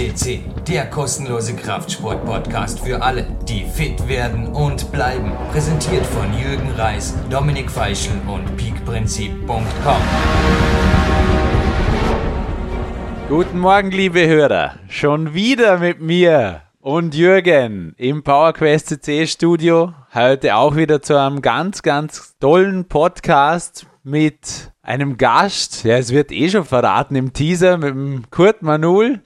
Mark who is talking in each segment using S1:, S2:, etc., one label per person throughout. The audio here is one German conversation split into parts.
S1: FCC, der kostenlose Kraftsport-Podcast für alle, die fit werden und bleiben. Präsentiert von Jürgen Reis, Dominik Feischl und peakprinzip.com.
S2: Guten Morgen, liebe Hörer. Schon wieder mit mir und Jürgen im PowerQuest CC Studio. Heute auch wieder zu einem ganz, ganz tollen Podcast mit einem Gast. Ja, es wird eh schon verraten im Teaser mit dem Kurt Manul.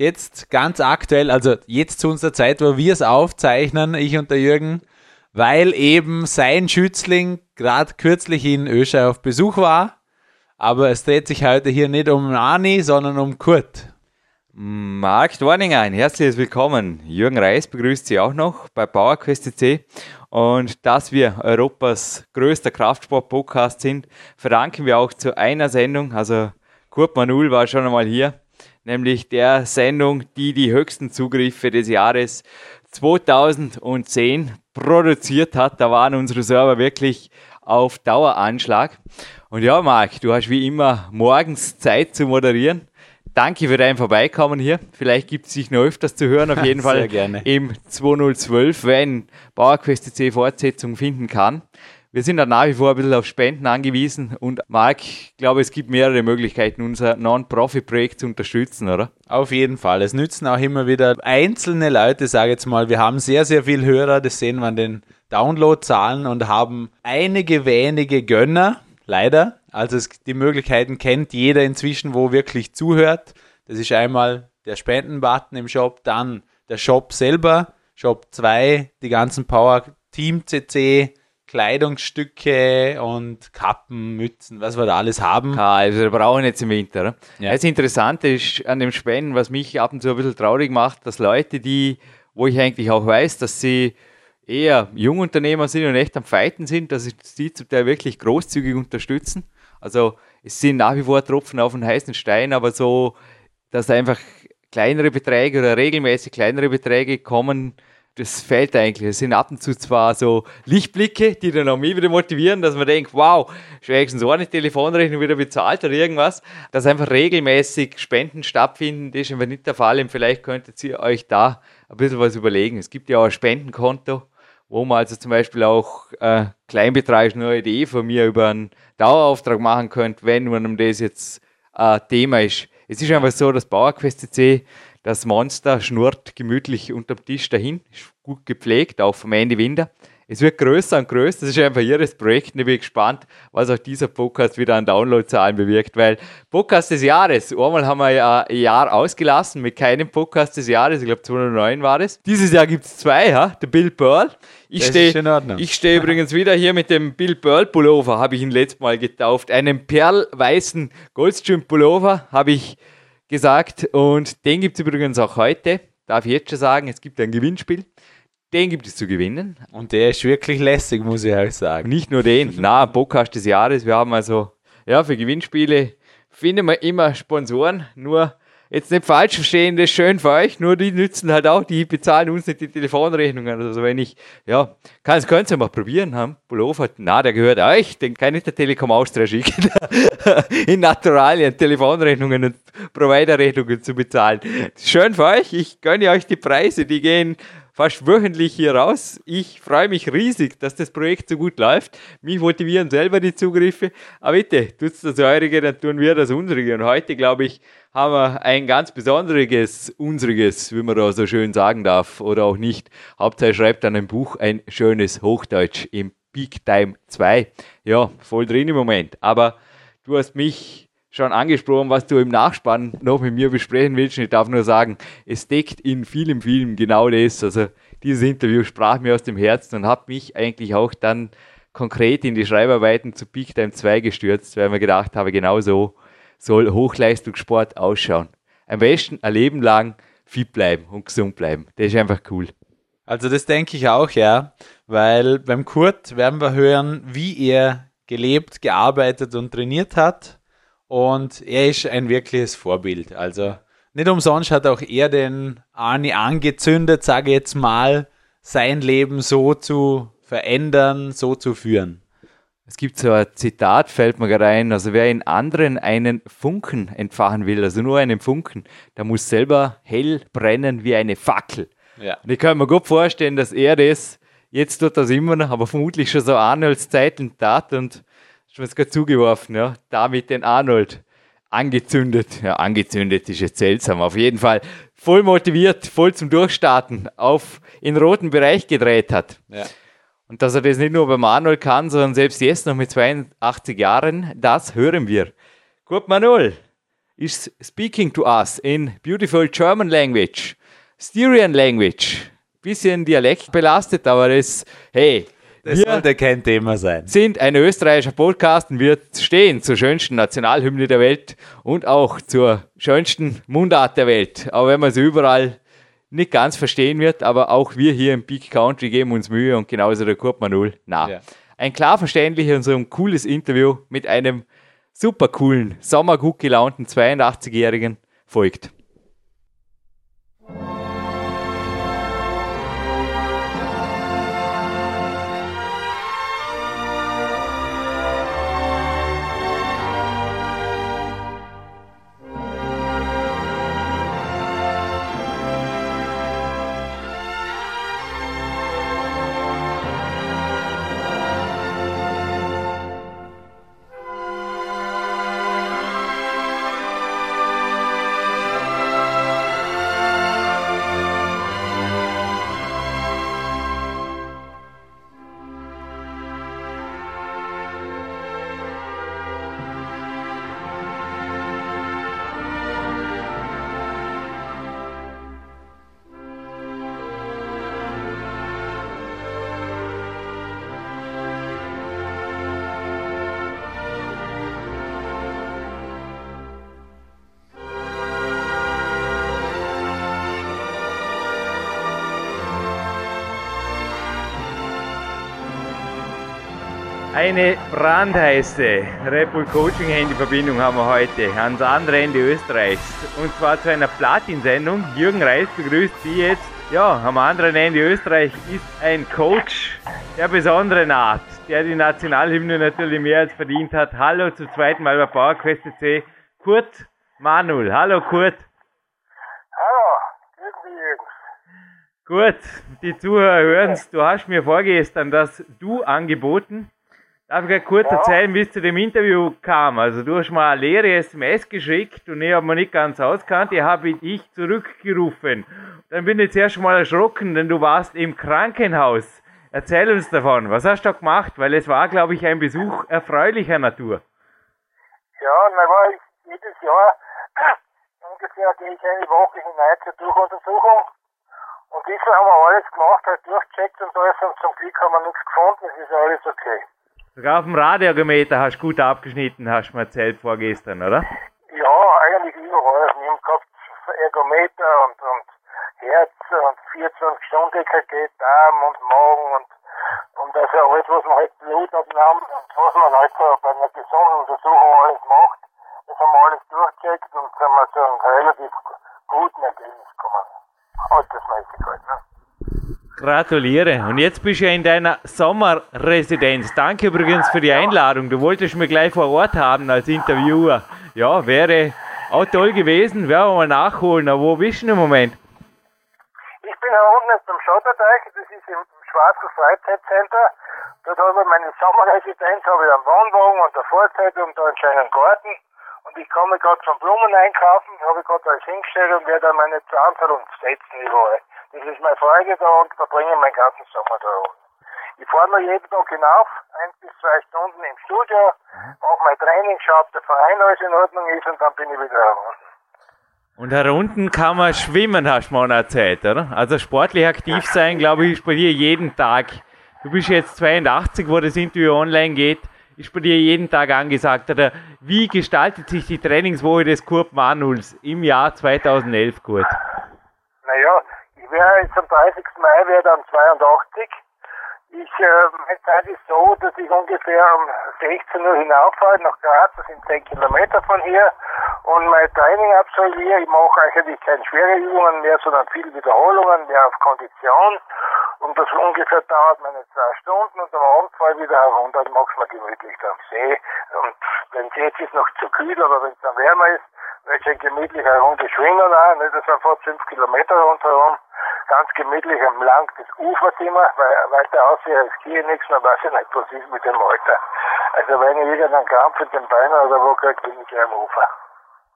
S2: Jetzt ganz aktuell, also jetzt zu unserer Zeit, wo wir es aufzeichnen, ich und der Jürgen, weil eben sein Schützling gerade kürzlich in Öschei auf Besuch war. Aber es dreht sich heute hier nicht um Ani, sondern um Kurt.
S3: Marc Dorninger, herzliches Willkommen. Jürgen Reis begrüßt Sie auch noch bei PowerQuest. Und dass wir Europas größter Kraftsport-Podcast sind, verdanken wir auch zu einer Sendung. Also Kurt Manul war schon einmal hier, nämlich der Sendung, die die höchsten Zugriffe des Jahres 2010 produziert hat. Da waren unsere Server wirklich auf Daueranschlag. Und ja, Marc, du hast wie immer morgens Zeit zu moderieren. Danke für dein Vorbeikommen hier. Vielleicht gibt es sich noch öfters zu hören, auf jeden Fall
S2: gerne.
S3: im 2012, wenn PowerQuest C Fortsetzung finden kann. Wir sind da nach wie vor ein bisschen auf Spenden angewiesen und Marc, ich glaube, es gibt mehrere Möglichkeiten, unser Non-Profit-Projekt zu unterstützen, oder?
S2: Auf jeden Fall. Es nützen auch immer wieder einzelne Leute, sage jetzt mal, wir haben sehr, sehr viele Hörer, das sehen wir an den Download-Zahlen und haben einige wenige Gönner, leider, also es, die Möglichkeiten kennt jeder inzwischen, wo wirklich zuhört. Das ist einmal der Spendenbutton im Shop, dann der Shop selber, Shop 2, die ganzen Power Team CC, Kleidungsstücke und Kappen, Mützen, was wir da alles haben.
S3: Also wir brauchen jetzt im Winter. Ne?
S2: Ja.
S3: Das Interessante ist an dem Spenden, was mich ab und zu ein bisschen traurig macht, dass Leute, die, wo ich eigentlich auch weiß, dass sie eher Jungunternehmer sind und echt am Fighten sind, dass sie zum Teil wirklich großzügig unterstützen. Also es sind nach wie vor Tropfen auf den heißen Stein, aber so, dass einfach kleinere Beträge oder regelmäßig kleinere Beträge kommen, das fehlt eigentlich. Es sind ab und zu zwar so Lichtblicke, die dann auch mich wieder motivieren, dass man denkt, wow, wenigstens so eine Telefonrechnung wieder bezahlt oder irgendwas. Dass einfach regelmäßig Spenden stattfinden, das ist einfach nicht der Fall. Und vielleicht könntet ihr euch da ein bisschen was überlegen. Es gibt ja auch ein Spendenkonto, wo man also zum Beispiel auch äh, Kleinbetrag eine Idee von mir über einen Dauerauftrag machen könnt, wenn man das jetzt äh, Thema ist. Es ist einfach so, dass Bauerquest CC, das Monster schnurrt gemütlich unterm Tisch dahin, ist gut gepflegt, auch vom Ende Winter. Es wird größer und größer. Das ist einfach ihres Projekt. Und ich bin gespannt, was auch dieser Podcast wieder an Downloadzahlen bewirkt. Weil Podcast des Jahres, einmal haben wir ja ein Jahr ausgelassen mit keinem Podcast des Jahres. Ich glaube 2009 war das. Dieses Jahr gibt es zwei, ha? der Bill Pearl. Ich stehe ich stehe übrigens wieder hier mit dem Bill Pearl Pullover, habe ich ihn letztes Mal getauft. Einen perlweißen Goldstream Pullover habe ich gesagt. Und den gibt es übrigens auch heute. Darf ich jetzt schon sagen, es gibt ein Gewinnspiel. Den gibt es zu gewinnen.
S2: Und der ist wirklich lässig, muss ich euch sagen.
S3: Nicht nur den, na, Podcast des Jahres. Wir haben also, ja, für Gewinnspiele finden wir immer Sponsoren. Nur jetzt nicht falsch verstehen, das ist schön für euch. Nur die nützen halt auch, die bezahlen uns nicht die Telefonrechnungen. Also wenn ich, ja, kann, könnt ihr mal probieren haben. Pullover, na, der gehört euch. Den kann ich der Telekom Austria schicken. In Naturalien Telefonrechnungen und Providerrechnungen zu bezahlen. Schön für euch. Ich gönne euch die Preise. Die gehen fast wöchentlich hier raus. Ich freue mich riesig, dass das Projekt so gut läuft. Mich motivieren selber die Zugriffe. Aber bitte, tut das Eurige, dann tun wir das Unsere. Und heute, glaube ich, haben wir ein ganz besonderes Unsriges, wie man da so schön sagen darf, oder auch nicht. Hauptsache schreibt an einem Buch ein schönes Hochdeutsch im Peak Time 2. Ja, voll drin im Moment. Aber du hast mich schon angesprochen, was du im Nachspann noch mit mir besprechen willst. Und ich darf nur sagen, es deckt in vielem Film genau das. Also dieses Interview sprach mir aus dem Herzen und hat mich eigentlich auch dann konkret in die Schreibarbeiten zu Peak Time 2 gestürzt, weil ich mir gedacht habe, genau so soll Hochleistungssport ausschauen. Am besten ein Leben lang fit bleiben und gesund bleiben. Das ist einfach cool.
S2: Also das denke ich auch, ja, weil beim Kurt werden wir hören, wie er gelebt, gearbeitet und trainiert hat. Und er ist ein wirkliches Vorbild. Also nicht umsonst hat auch er den Arni angezündet, sage ich jetzt mal, sein Leben so zu verändern, so zu führen.
S3: Es gibt so ein Zitat, fällt mir gerade ein, also wer in anderen einen Funken entfachen will, also nur einen Funken, der muss selber hell brennen wie eine Fackel.
S2: Ja.
S3: Und ich kann mir gut vorstellen, dass er das, jetzt tut das immer noch, aber vermutlich schon so Arnolds Zeiten tat und schon was gerade zugeworfen, ja, damit den Arnold angezündet. Ja, angezündet ist jetzt seltsam, auf jeden Fall voll motiviert, voll zum Durchstarten auf in den roten Bereich gedreht hat.
S2: Ja.
S3: Und dass er das nicht nur beim Arnold kann, sondern selbst jetzt noch mit 82 Jahren, das hören wir. Kurt Manuel is speaking to us in beautiful German language, Styrian language. Bisschen Dialekt belastet, aber das, hey,
S2: Das
S3: wir
S2: sollte kein Thema sein.
S3: sind ein österreichischer Podcast und wir stehen zur schönsten Nationalhymne der Welt und auch zur schönsten Mundart der Welt. Auch wenn man sie überall nicht ganz verstehen wird, aber auch wir hier im Peak Country geben uns Mühe und genauso der Kurt Manul. Na,
S2: Ja.
S3: ein klar verständliches und so ein cooles Interview mit einem super coolen, sommergut gelaunten 82-Jährigen folgt. Eine brandheiße Red Bull Coaching Handy-Verbindung haben wir heute ans andere Ende Österreichs. Und zwar zu einer Platin-Sendung. Jürgen Reis begrüßt Sie jetzt. Ja, am anderen Ende Österreich ist ein Coach der besonderen Art, der die Nationalhymne natürlich mehr als verdient hat. Hallo zum zweiten Mal bei PowerQuest C. Kurt Manuel. Hallo Kurt. Gut, die Zuhörer hören es. Du hast mir vorgestern das Du angeboten. Darf ich kurz erzählen, wie es zu dem Interview kam? Also du hast mal eine leere SMS geschickt und ich habe mir nicht ganz auskannt. Ich habe dich zurückgerufen. Dann bin ich zuerst mal erschrocken, denn du warst im Krankenhaus. Erzähl uns davon. Was hast du da gemacht? Weil es war, glaube ich, ein Besuch erfreulicher Natur.
S4: Ja, na war ich jedes Jahr ungefähr gehe ich eine Woche hinein zur Durchuntersuchung. Und diesmal haben wir alles gemacht, halt durchgecheckt und alles und zum Glück haben wir nichts gefunden, es ist alles okay.
S3: Sogar auf dem Radiometer hast du gut abgeschnitten, hast du mir erzählt vorgestern, oder?
S4: Ja, eigentlich überall. Wir haben gehabt Ergometer und, und Herz und 24 Stunden EKG, Darm und Magen und, und also alles, was man halt Blutabnahmen und was man halt so bei einer gesunden Untersuchung alles macht, das haben wir alles durchgecheckt und sind wir zu einem relativ guten Ergebnis gekommen. Altersmäßig halt, ne?
S3: Gratuliere. Und jetzt bist du ja in deiner Sommerresidenz. Danke übrigens für die Einladung. Du wolltest mich gleich vor Ort haben als Interviewer. Ja, wäre auch toll gewesen. Werden wir mal nachholen. Aber wo bist du im Moment?
S4: Ich bin hier unten beim Schotterteich, das ist im Schwarzen Freizeitcenter. Dort habe ich meine Sommerresidenz, habe ich einen Wohnwagen und eine Vorzeit und da einen kleinen Garten. Und ich komme gerade zum Blumen einkaufen, habe ich gerade alles hingestellt und werde dann meine Zahnfall setzen überall. Das ist meine Freude da und da bringe ich meinen ganzen Sommer da unten. Ich fahre nur jeden Tag hinauf, ein bis zwei Stunden im Studio, mache mein Training, schaue, ob der Verein alles in Ordnung ist und dann bin ich wieder unten.
S3: Und herunten kann man schwimmen, hast du mir noch erzählt, oder? Also sportlich aktiv sein, glaube ich, ist bei dir jeden Tag. Du bist jetzt 82, wo das Interview online geht, ist bei dir jeden Tag angesagt. Oder wie gestaltet sich die Trainingswoche des Kurt Manuls im Jahr 2011, Kurt?
S4: Naja, ich wäre jetzt am 30. Mai wäre dann 82. Ich, äh, meine Zeit ist so, dass ich ungefähr um 16 Uhr hinauffahre nach Graz, das sind 10 Kilometer von hier, und mein Training absolviere. Ich mache eigentlich keine schwere Übungen mehr, sondern viele Wiederholungen, mehr auf Kondition. Und das ungefähr dauert meine zwei Stunden und am Abend fahre ich wieder herunter und mach's mir gemütlich am See. Und wenn es jetzt ist noch zu kühl, aber wenn es dann wärmer ist, wird schön gemütlich eine Runde schwimmen auch? Das sind fast fünf Kilometer rundherum. Ganz gemütlich am Lang des Ufers immer, weil weiter aussehen als hier nichts, man weiß ja nicht, was ist mit dem Alter. Also wenn ich irgendeinen Krampf in den Beinen oder wo kriege, bin ich am Ufer.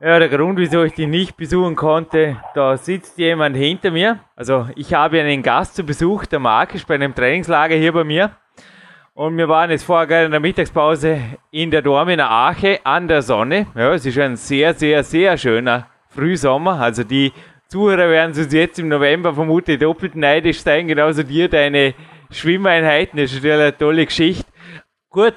S3: Ja, der Grund, wieso ich dich nicht besuchen konnte, da sitzt jemand hinter mir. Also ich habe einen Gast zu Besuch, der Markus, bei einem Trainingslager hier bei mir. Und wir waren jetzt vorher gerade in der Mittagspause in der Dormener Ache an der Sonne. Ja, es ist ein sehr, sehr, sehr schöner Frühsommer. Also die Zuhörer werden uns jetzt im November vermutlich doppelt neidisch sein, genauso dir deine Schwimmeinheiten. Das ist natürlich eine tolle Geschichte. Gut,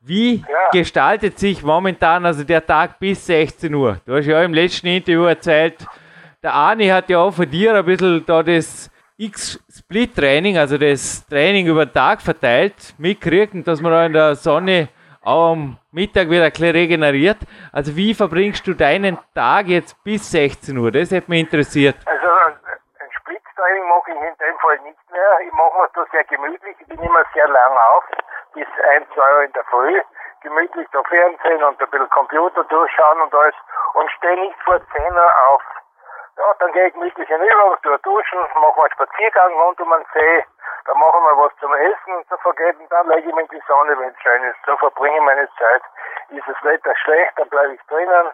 S3: wie
S4: Ja.
S3: gestaltet sich momentan also der Tag bis 16 Uhr? Du hast ja im letzten Interview erzählt, der Arni hat ja auch von dir ein bisschen da das X-Split-Training, also das Training über den Tag verteilt, mitkriegt und dass man da in der Sonne am Mittag wieder ein bisschen regeneriert. Also wie verbringst du deinen Tag jetzt bis 16 Uhr? Das hätte mich interessiert.
S4: Also ein Splitztraining mache ich in dem Fall nicht mehr. Ich mache mir das sehr gemütlich. Ich bin immer sehr lang auf, bis 1, 2 Uhr in der Früh. Gemütlich da Fernsehen und ein bisschen Computer durchschauen und alles. Und stehe nicht vor 10 Uhr auf. Ja, dann gehe ich gemütlich hinüber, tue duschen, mache mal einen Spaziergang rund um den See. Dann machen wir was zum Essen zu vergeben. Dann lege ich mich in die Sonne, wenn es schön ist. So verbringe ich meine Zeit. Ist das Wetter schlecht, dann bleibe ich drinnen.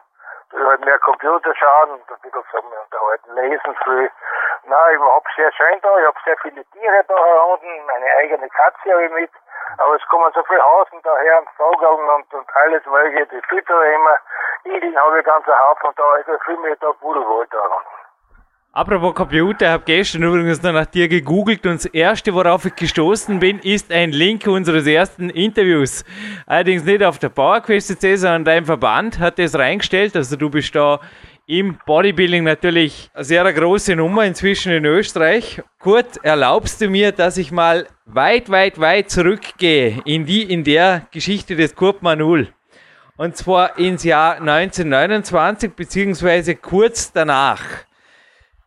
S4: Ich halt mehr Computer schauen und ein bisschen mir unterhalten, lesen viel. Na, ich hab's sehr schön da, ich hab sehr viele Tiere da unten, meine eigene Katze habe ich mit. Aber es kommen so viele Hasen daher und Vogeln und, und alles mögliche, die füttere ich immer. Igeln habe ich ganz einen Haufen da, also fühle mich da pudelwohl da unten.
S3: Apropos Computer, ich habe gestern übrigens noch nach dir gegoogelt und das erste, worauf ich gestoßen bin, ist ein Link unseres ersten Interviews. Allerdings nicht auf der PowerQuest CC, sondern dein Verband hat das reingestellt. Also du bist da im Bodybuilding natürlich eine sehr große Nummer inzwischen in Österreich. Kurt, erlaubst du mir, dass ich mal weit, weit, weit zurückgehe in die, in der Geschichte des Kurt Manul? Und zwar ins Jahr 1929 beziehungsweise kurz danach.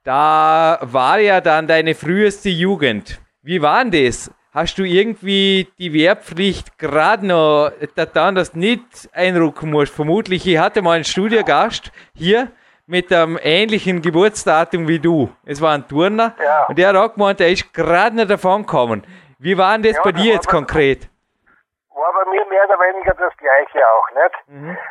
S3: Da war ja dann deine früheste Jugend. Wie war denn das? Hast du irgendwie die Wehrpflicht gerade noch getan, dass du nicht einrücken musst? Vermutlich, ich hatte mal einen Studiogast hier mit einem ähnlichen Geburtsdatum wie du. Es war ein Turner
S4: Ja.
S3: und der hat auch gemeint, er ist gerade nicht davon gekommen. Wie war denn das
S4: Ja,
S3: bei dir jetzt konkret?
S4: War bei mir mehr oder weniger das Gleiche auch, nicht?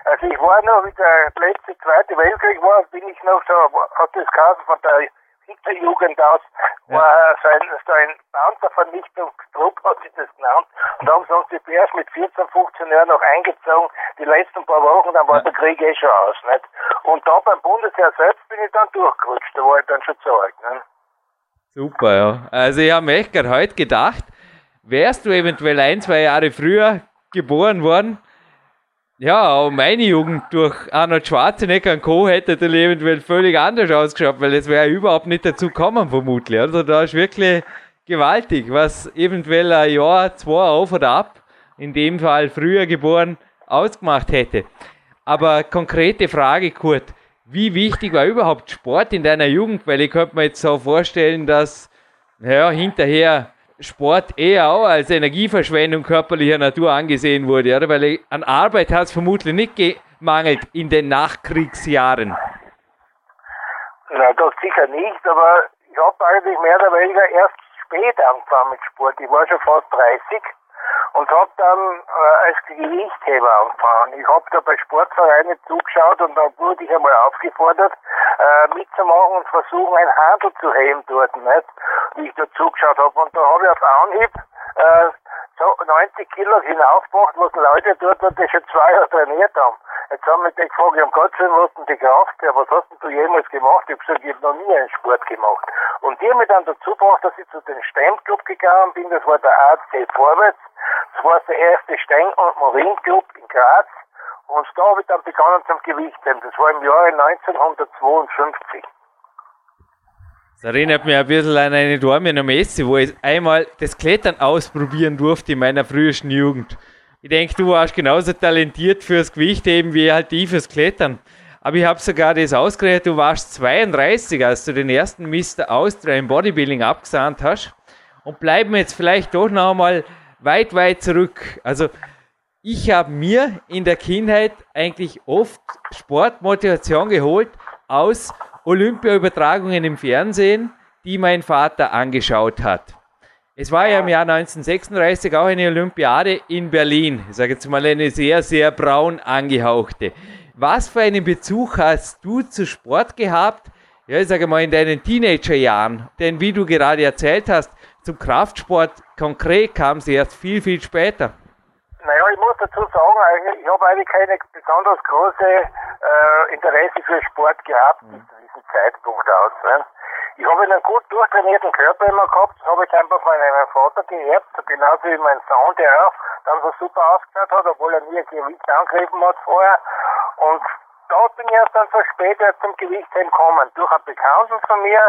S4: Also ich war noch, wie der letzte Zweite Weltkrieg war, bin ich noch so, hat das Kassen von der Hitlerjugend aus, war so ein, so ein Panzervernichtungstrupp, hat sich das genannt. Und da haben uns die erst mit 14, 15 Jahren noch eingezogen, die letzten paar Wochen, dann war der Krieg eh schon aus, nicht? Und da beim Bundesheer selbst bin ich dann durchgerutscht, da war ich dann schon zu alt, ne?
S3: Super, ja. Also ich habe mir echt gerade heute gedacht, wärst du eventuell ein, zwei Jahre früher geboren worden, ja, aber meine Jugend durch Arnold Schwarzenegger und Co. hätte dann eventuell völlig anders ausgeschaut, weil es wäre überhaupt nicht dazu gekommen, vermutlich. Also da ist wirklich gewaltig, was eventuell ein Jahr, zwei auf oder ab, in dem Fall früher geboren, ausgemacht hätte. Aber konkrete Frage, Kurt. Wie wichtig war überhaupt Sport in deiner Jugend? Weil ich könnte mir jetzt so vorstellen, dass ja, hinterher Sport eher auch als Energieverschwendung körperlicher Natur angesehen wurde, oder? Weil an Arbeit hat es vermutlich nicht gemangelt in den Nachkriegsjahren.
S4: Na, das sicher nicht, aber ich habe eigentlich mehr oder weniger erst spät angefangen mit Sport. Ich war schon fast 30 und habe dann äh, als Gewichtheber angefangen. Ich habe da bei Sportvereinen zugeschaut und dann wurde ich einmal aufgefordert, äh, mitzumachen und versuchen, ein Handel zu heben dort, nicht? Wie ich da zugeschaut habe. Und da habe ich auf Anhieb äh, so 90 Kilo hinaufgebracht, was Leute dort, die schon zwei Jahre trainiert haben. Jetzt haben mich die gefragt, um Gott was denn die Kraft her, was hast denn du jemals gemacht? Ich habe gesagt, ich habe noch nie einen Sport gemacht. Und die haben mich dann dazu gebracht, dass ich zu den Stemmclub gegangen bin, das war der AC Vorwärts. Das war der erste Stein- und Marinclub in Graz. Und da habe ich dann begonnen zum Gewichtheben. Das war im Jahre 1952.
S3: Das erinnert mich ein bisschen an eine Dormener Messe, wo ich einmal das Klettern ausprobieren durfte in meiner frühesten Jugend. Ich denke, du warst genauso talentiert fürs Gewichtheben wie halt ich fürs Klettern. Aber ich habe sogar das ausgerechnet, du warst 32, als du den ersten Mr. Austria im Bodybuilding abgesandt hast. und bleiben jetzt vielleicht doch noch einmal weit, weit zurück. Also ich habe mir in der Kindheit eigentlich oft Sportmotivation geholt aus Olympiaübertragungen im Fernsehen, die mein Vater angeschaut hat. Es war ja im Jahr 1936 auch eine Olympiade in Berlin. Ich sage jetzt mal eine sehr, sehr braun angehauchte. Was für einen Bezug hast du zu Sport gehabt? Ja, ich sage mal in deinen Teenagerjahren. Denn wie du gerade erzählt hast, zum Kraftsport konkret kam es erst viel, viel später.
S4: Naja, ich muss dazu sagen, ich habe eigentlich keine besonders große äh, Interesse für Sport gehabt mhm. bis zu diesem Zeitpunkt aus. Ne? Ich habe einen gut durchtrainierten Körper immer gehabt, das habe ich einfach von meinem Vater geerbt, genauso wie mein Sohn, der auch dann so super ausgeschaut hat, obwohl er nie ein Gewicht angegriffen hat vorher. Und da bin ich erst dann so später zum Gewichtheben gekommen. Durch einen Bekannten von mir,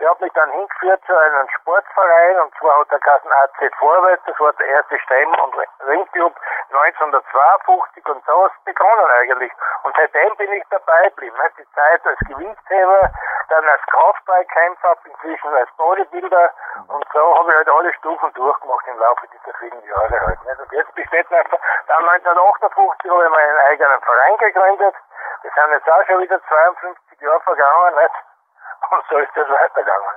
S4: der hat mich dann hingeführt zu einem Sportverein und zwar hat der Kassen AC Vorwärts, das war der erste Stremm- und Ringclub 1952 und so es begonnen eigentlich. Und seitdem bin ich dabei geblieben. Die Zeit als Gewichtsheber, dann als Kraftballkämpfer, inzwischen als Bodybuilder und so habe ich halt alle Stufen durchgemacht im Laufe dieser vielen Jahre halt. Und jetzt besteht dann 1958 habe ich meinen eigenen Verein gegründet. Das sind jetzt auch schon wieder 52 Jahre vergangen, nicht? Und so ist das weitergegangen.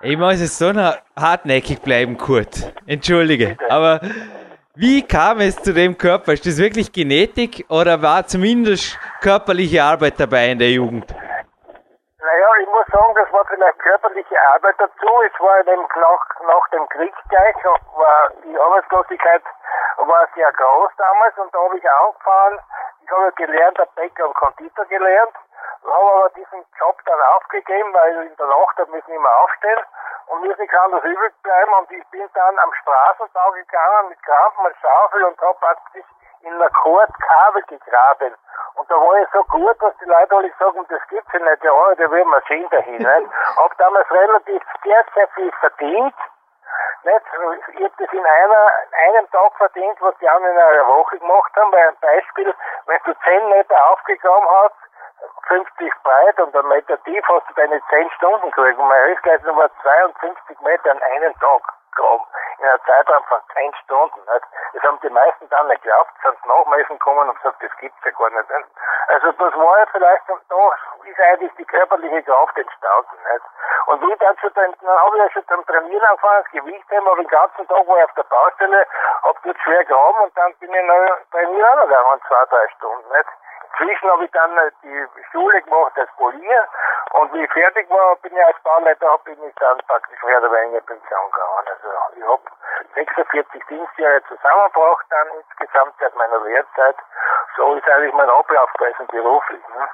S3: Ich muss jetzt so hartnäckig bleiben, Kurt. Entschuldige. Bitte. Aber wie kam es zu dem Körper? Ist das wirklich Genetik oder war zumindest körperliche Arbeit dabei in der Jugend?
S4: Naja, ich muss sagen, das war vielleicht körperliche Arbeit dazu. Es war eben nach, nach dem Krieg gleich, war die Arbeitslosigkeit war sehr groß damals und da habe ich angefangen, habe gelernt, der Bäcker und Konditor gelernt, habe aber diesen Job dann aufgegeben, weil in der Nacht habe ich nicht mehr aufstehen und mir nicht anders übrig bleiben und ich bin dann am Straßenbau gegangen mit Krampen und Schaufel und habe praktisch in einer Kord Kabel gegraben. Und da war ich so gut, dass die Leute alle sagen, das gibt's ja nicht, ja, da will man sehen dahin. Nicht? Hab damals relativ sehr, sehr viel verdient. Nicht? Ich habe das in einer, einem Tag verdient, was die anderen in einer Woche gemacht haben. Weil ein Beispiel, wenn du 10 Meter aufgegraben hast, 50 breit und ein Meter tief hast du deine 10 Stunden gekriegt. Und meine Höchstleistung war 52 Meter an einem Tag gegraben. In einer Zeitraum von 10 Stunden. Nicht? Das haben die meisten dann nicht geglaubt, sind nachmessen gekommen und gesagt, das gibt's ja gar nicht. Also das war ja vielleicht, und da ist eigentlich die körperliche Kraft entstanden. Nicht? Und wie dann schon, dann, dann habe ich ja schon zum Trainieren angefangen, das Gewicht haben, aber den ganzen Tag war ich auf der Baustelle, hab dort schwer gegraben und dann bin ich noch trainieren gegangen, zwei, drei Stunden. Nicht? Inzwischen habe ich dann äh, die Schule gemacht als Polier und wie ich fertig war, bin ich als Bauleiter, habe ich dann praktisch mehr oder weniger Pension gegangen. Also ich habe 46 Dienstjahre zusammengebracht dann insgesamt seit meiner Lehrzeit. So ist eigentlich mein Ablauf gewesen beruflich. Ne?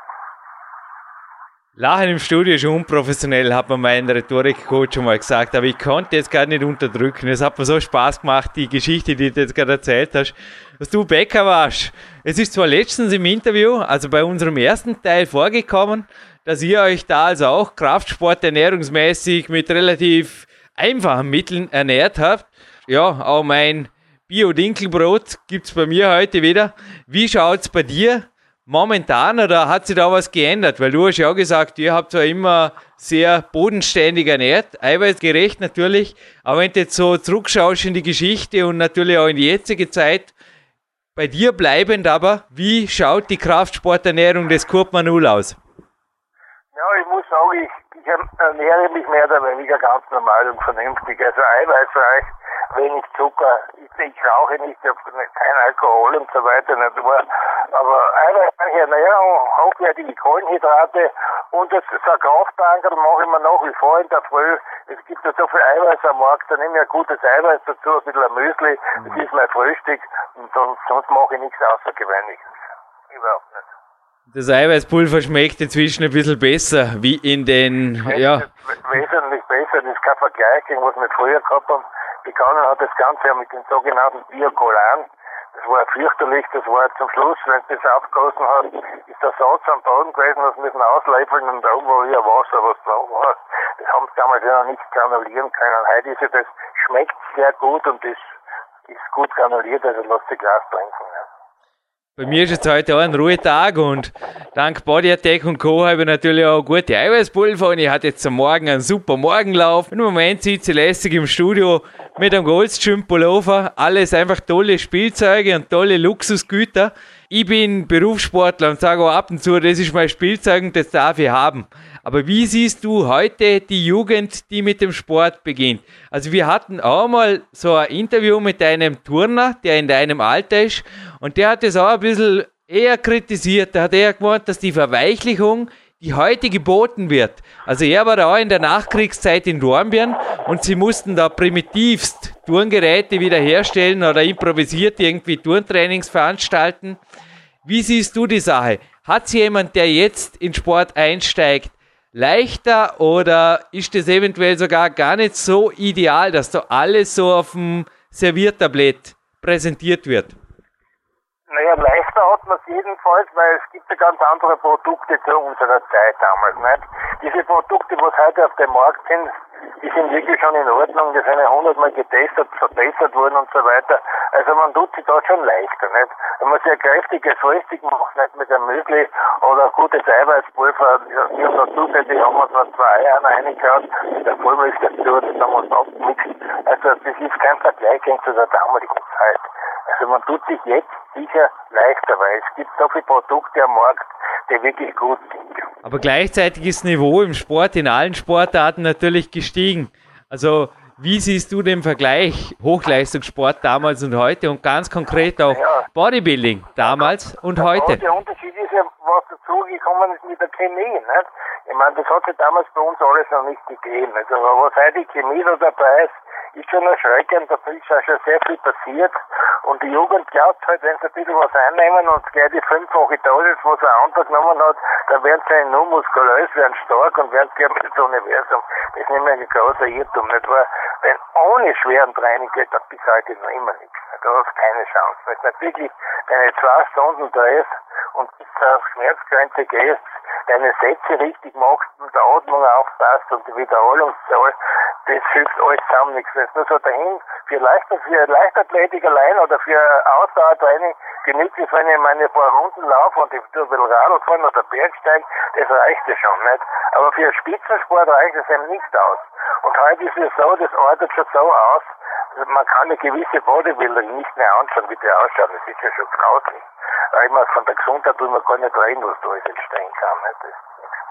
S3: Lachen im Studio ist unprofessionell, hat mir mein Rhetorikcoach schon mal gesagt, aber ich konnte jetzt gar nicht unterdrücken. Es hat mir so Spaß gemacht, die Geschichte, die du jetzt gerade erzählt hast, dass du Bäcker warst. Es ist zwar letztens im Interview, also bei unserem ersten Teil vorgekommen, dass ihr euch da also auch Kraftsport ernährungsmäßig mit relativ einfachen Mitteln ernährt habt. Ja, auch mein Bio-Dinkelbrot gibt's bei mir heute wieder. Wie schaut's bei dir momentan oder hat sich da was geändert? Weil du hast ja auch gesagt, ihr habt zwar immer sehr bodenständig ernährt, eiweißgerecht natürlich, aber wenn du jetzt so zurückschaust in die Geschichte und natürlich auch in die jetzige Zeit, bei dir bleibend aber, wie schaut die Kraftsporternährung des Kurt Manul aus?
S4: Ja, ich muss sagen, ich, ich ernähre mich mehr oder weniger ganz normal und vernünftig. Also eiweißreich, wenig Zucker. Ich, ich rauche nicht, ich habe kein Alkohol und so weiter. Nicht nur, aber eiweißreiche Ernährung, hochwertige Kohlenhydrate und das Kraftbankerl mache ich mir nach wie vor in der Früh. Es gibt ja so viel Eiweiß am Markt, da nehme ich ein gutes Eiweiß dazu, ein bisschen Müsli, das ist mein Frühstück und sonst, sonst mache ich nichts Außergewöhnliches. Überhaupt nicht.
S3: Das Eiweißpulver schmeckt inzwischen ein bisschen besser, wie in den, ja.
S4: Wesentlich besser, das ist kein Vergleich was wir früher gehabt haben. Begonnen hat das Ganze ja mit den sogenannten Biokolan. Das war fürchterlich, das war zum Schluss, wenn du das aufgegossen hast, ist der Satz am Boden gewesen, das müssen ausleifeln und da oben war wieder Wasser, was drauf war. Das haben sie damals ja noch nicht granulieren können. Heute ist ja das, schmeckt sehr gut und das ist gut granuliert, also lässt sich Glas trinken. Ja.
S3: Bei mir ist jetzt heute auch ein Ruhetag und dank Body Attack und Co. habe ich natürlich auch gute Eiweißpulver und ich hatte jetzt am Morgen einen super Morgenlauf. Im Moment sitze ich lässig im Studio mit einem Goldstream Pullover. Alles einfach tolle Spielzeuge und tolle Luxusgüter. Ich bin Berufssportler und sage auch ab und zu, das ist mein Spielzeug und das darf ich haben. Aber wie siehst du heute die Jugend, die mit dem Sport beginnt? Also wir hatten auch mal so ein Interview mit einem Turner, der in deinem Alter ist und der hat es auch ein bisschen eher kritisiert. Da hat er gemeint, dass die Verweichlichung, die heute geboten wird, also er war auch in der Nachkriegszeit in Dornbirn und sie mussten da primitivst Turngeräte wiederherstellen oder improvisiert irgendwie Turntrainings veranstalten. Wie siehst du die Sache? Hat jemand, der jetzt in Sport einsteigt, leichter oder ist das eventuell sogar gar nicht so ideal, dass da alles so auf dem Serviertablett präsentiert wird?
S4: Naja, leichter hat man es jedenfalls, weil es gibt ja ganz andere Produkte zu unserer Zeit damals. Nicht? Diese Produkte, was heute auf dem Markt sind, die sind wirklich schon in Ordnung, die sind ja hundertmal getestet, verbessert worden und so weiter. Also man tut sich da schon leichter, nicht? Wenn man sehr kräftiges Frühstück macht, nicht mit einem Müsli oder gutes Eiweißpulver, wir haben da zusätzlich haben wir noch zwei Eier reingehauen, der Vollmilch dazu, das haben wir uns abgemixt. Also das ist kein Vergleich zu der damaligen Zeit. Also man tut sich jetzt sicher leichter, weil es gibt so viele Produkte am Markt, die wirklich gut sind.
S3: Aber gleichzeitig ist das Niveau im Sport, in allen Sportarten natürlich gestiegen. Also wie siehst du den Vergleich Hochleistungssport damals und heute und ganz konkret auch. Bodybuilding damals und heute?
S4: Der Unterschied ist ja, was dazugekommen ist mit der Chemie. Nicht? Ich meine, das hat sich damals bei uns alles noch nicht gegeben. Also was heute Chemie da dabei ist, ist schon erschreckend, da ist auch schon sehr viel passiert. Und die Jugend glaubt halt, wenn sie ein bisschen was einnehmen und gleich die fünffache Dosis, was er andere genommen hat, dann werden sie nur muskulös, werden stark und werden gern mit dem Universum. Das ist nämlich ein großer Irrtum, nicht wahr? Wenn ohne schweren Training geht das bis heute noch immer nichts. Da hast du keine Chance. Wenn du wirklich deine zwei Stunden drehst und bis zur Schmerzgrenze gehst, deine Sätze richtig machst und der Atmung aufpasst und die Wiederholungszahl, das hilft alles zusammen nichts. Wenn es nur so dahin, für, Leichter, für Leichtathletik allein oder für Ausdauertraining genügt es, wenn ich meine paar Runden laufe und ich tue ein bisschen Radl fahren oder Bergsteigen, das reicht ja schon nicht. Aber für Spitzensport reicht es eben nicht aus. Und heute ist es so, das artet schon so aus, man kann eine gewisse Bodybuilder nicht mehr anschauen, wie die ausschauen. Das ist ja schon grauslich. Weil man von der Gesundheit will man gar nicht reden, was da alles entstehen kann. Nicht? Das ist nichts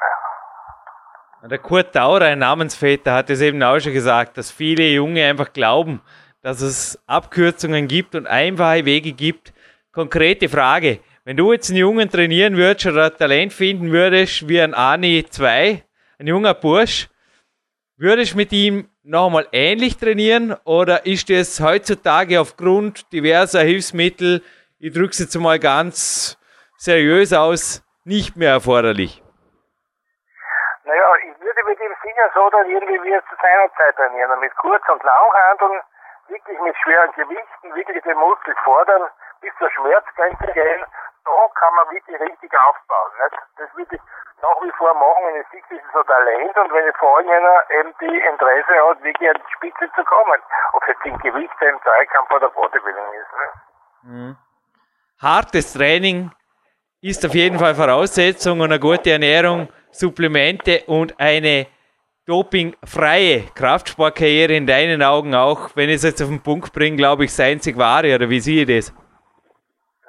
S4: mehr.
S3: Der Kurt Daurer, ein Namensväter, hat es eben auch schon gesagt, dass viele Junge einfach glauben, dass es Abkürzungen gibt und einfache Wege gibt. Konkrete Frage. Wenn du jetzt einen Jungen trainieren würdest oder Talent finden würdest, wie ein Ani 2, ein junger Bursch, würdest du mit ihm nochmal ähnlich trainieren oder ist es heutzutage aufgrund diverser Hilfsmittel, ich drücke es jetzt mal ganz seriös aus, nicht mehr erforderlich?
S4: Naja, ich würde mit ihm sicher so trainieren, wie wir es zu seiner Zeit trainieren. Mit Kurz- und Langhandeln, wirklich mit schweren Gewichten, wirklich den Muskel fordern, bis zur Schmerzgrenze gehen. Da kann man wirklich richtig aufbauen. Nicht? Das würde ich nach wie vor machen, wenn ich sehe, das ist so Talent und wenn ich vor allem einer eben die Interesse hat, wirklich an die Spitze zu kommen. Ob es jetzt im Gewicht, im Dreikampf oder Bodybuilding ist. Ne?
S3: Mhm. Hartes Training ist auf jeden Fall Voraussetzung und eine gute Ernährung, Supplemente und eine dopingfreie Kraftsportkarriere in deinen Augen auch, wenn ich es jetzt auf den Punkt bringe, glaube ich, das einzig wahre, oder wie sehe ich das?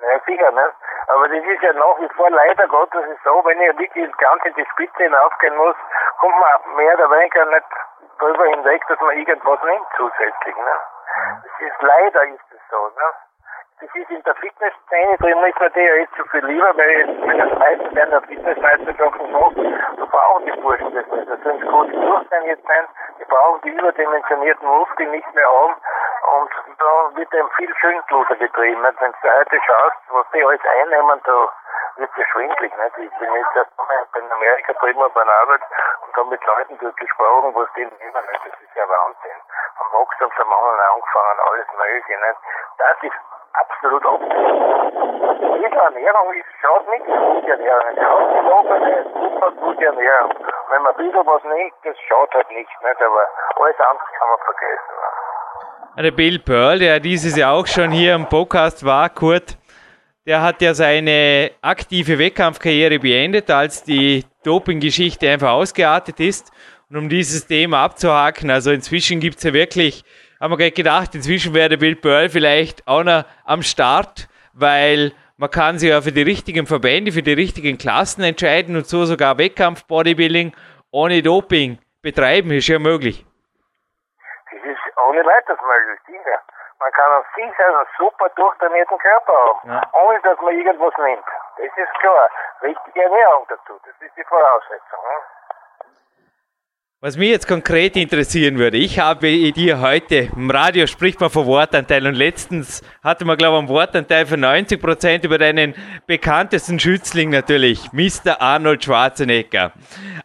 S4: Ja, sicher, ne? Aber das ist ja nach wie vor leider Gottes so, wenn ich wirklich ganz in die Spitze hinaufgehen muss, kommt man mehr oder weniger nicht darüber hinweg, dass man irgendwas nimmt zusätzlich. Ne? Das ist leider ist es so. Ne? Das ist in der Fitnessszene drin, ist mir jetzt so viel lieber, weil wenn das meisten werden der Fitnessmeisterschaften macht, so brauchen die Burschen das nicht. Das sind gut durchtrainiert sein, die brauchen die überdimensionierten Muskeln nicht mehr haben und da wird eben viel Schindluder getrieben. Wenn du heute schaust, was die alles einnehmen, da wird es schwindlig. Nicht? Ich bin jetzt erst in Amerika drüben bei der Arbeit und habe mit Leuten dort gesprochen, was die nehmen. Nicht? Das ist ja Wahnsinn. Vom Wachstum zum Mann angefangen, alles Mögliche. Nicht? Das ist absolut absurd. Diese Ernährung ist, schaut nicht gute Ernährung. Ausgewogene, super gute Ernährung. wenn man ein bisschen was nimmt, das schaut halt nicht. nicht? Aber alles andere kann man vergessen.
S3: Der Bill Pearl, der dieses Jahr auch schon hier im Podcast war, Kurt, der hat ja seine aktive Wettkampfkarriere beendet, als die Doping-Geschichte einfach ausgeartet ist. Und um dieses Thema abzuhaken, also inzwischen gibt es ja wirklich, haben wir gerade gedacht, inzwischen wäre der Bill Pearl vielleicht auch noch am Start, weil man kann sich ja für die richtigen Verbände, für die richtigen Klassen entscheiden und so sogar Wettkampf-Bodybuilding ohne Doping betreiben, ist ja möglich.
S4: Das ist ohne weiteres möglich, sicher. Man kann einen sicher einen super durchtrainierten Körper haben,
S3: Ja.
S4: ohne dass man irgendwas nimmt. Das ist klar. Richtige Ernährung dazu, das ist die Voraussetzung. Ne?
S3: Was mich jetzt konkret interessieren würde, ich habe dir heute, im Radio spricht man von Wortanteil und letztens hatte man, glaube ich, einen Wortanteil von 90 Prozent über deinen bekanntesten Schützling natürlich, Mr. Arnold Schwarzenegger.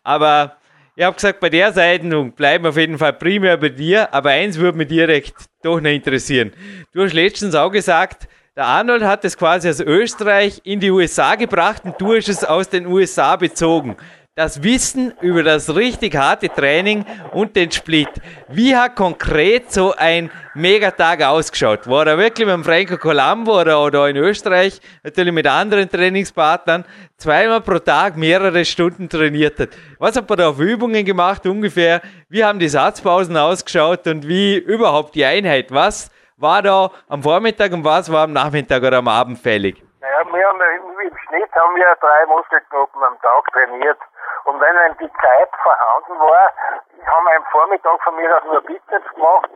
S3: Aber ich habe gesagt, bei der Sendung bleiben wir auf jeden Fall primär bei dir, aber eins würde mich direkt doch noch interessieren. Du hast letztens auch gesagt, der Arnold hat es quasi aus Österreich in die USA gebracht und du hast es aus den USA bezogen das Wissen über das richtig harte Training und den Split. Wie hat konkret so ein Megatag ausgeschaut? War er wirklich mit dem Franco Colombo oder, oder in Österreich, natürlich mit anderen Trainingspartnern, zweimal pro Tag mehrere Stunden trainiert hat? Was hat man da für Übungen gemacht ungefähr? Wie haben die Satzpausen ausgeschaut und wie überhaupt die Einheit? Was war da am Vormittag und was war am Nachmittag oder am Abend fällig?
S4: Naja, wir haben im Schnitt haben wir drei Muskelgruppen am Tag trainiert. Und wenn dann die Zeit vorhanden war, haben wir am Vormittag von mir aus nur Bizeps gemacht,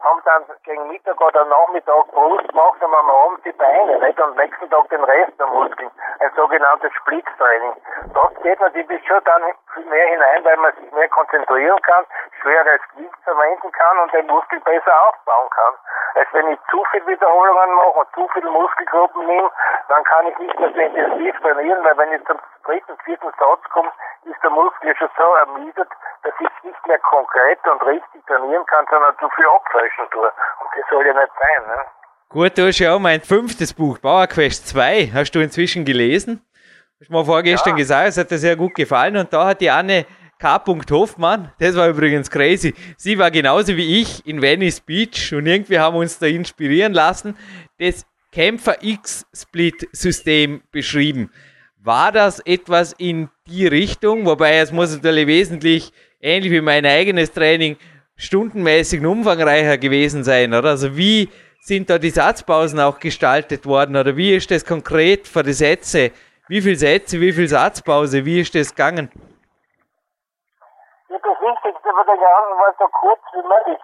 S4: haben dann gegen Mittag oder Nachmittag Brust gemacht und am Abend die Beine, nicht? Am nächsten Tag den Rest der Muskeln. Ein sogenanntes Splitztraining. Das geht natürlich schon dann viel mehr hinein, weil man sich mehr konzentrieren kann, schweres Gewicht verwenden kann und den Muskel besser aufbauen kann. Als wenn ich zu viel Wiederholungen mache und zu viele Muskelgruppen nehme, dann kann ich nicht mehr so intensiv trainieren, weil wenn ich zum dritten, vierten Satz komme, ist der Muskel schon so ermüdet, dass ich nicht mehr konkret und richtig trainieren kann, sondern zu viel abfälschen tue. Und das soll ja nicht sein. Ne?
S3: Gut, du hast ja auch mein fünftes Buch, Bauerquest 2, hast du inzwischen gelesen. Hast mir vorgestern
S4: Ja.
S3: gesagt, es hat dir sehr gut gefallen und da hat die Anne K. Hoffmann, das war übrigens crazy, sie war genauso wie ich in Venice Beach und irgendwie haben wir uns da inspirieren lassen, das Kämpfer X-Split-System beschrieben. War das etwas in die Richtung? Wobei es muss natürlich wesentlich, ähnlich wie mein eigenes Training, stundenmäßig und umfangreicher gewesen sein, oder? Also wie sind da die Satzpausen auch gestaltet worden oder wie ist das konkret für die Sätze? Wie viele Sätze, wie viel Satzpause, wie ist das gegangen?
S4: Das Wichtigste bei der Ganzen war so kurz wie möglich.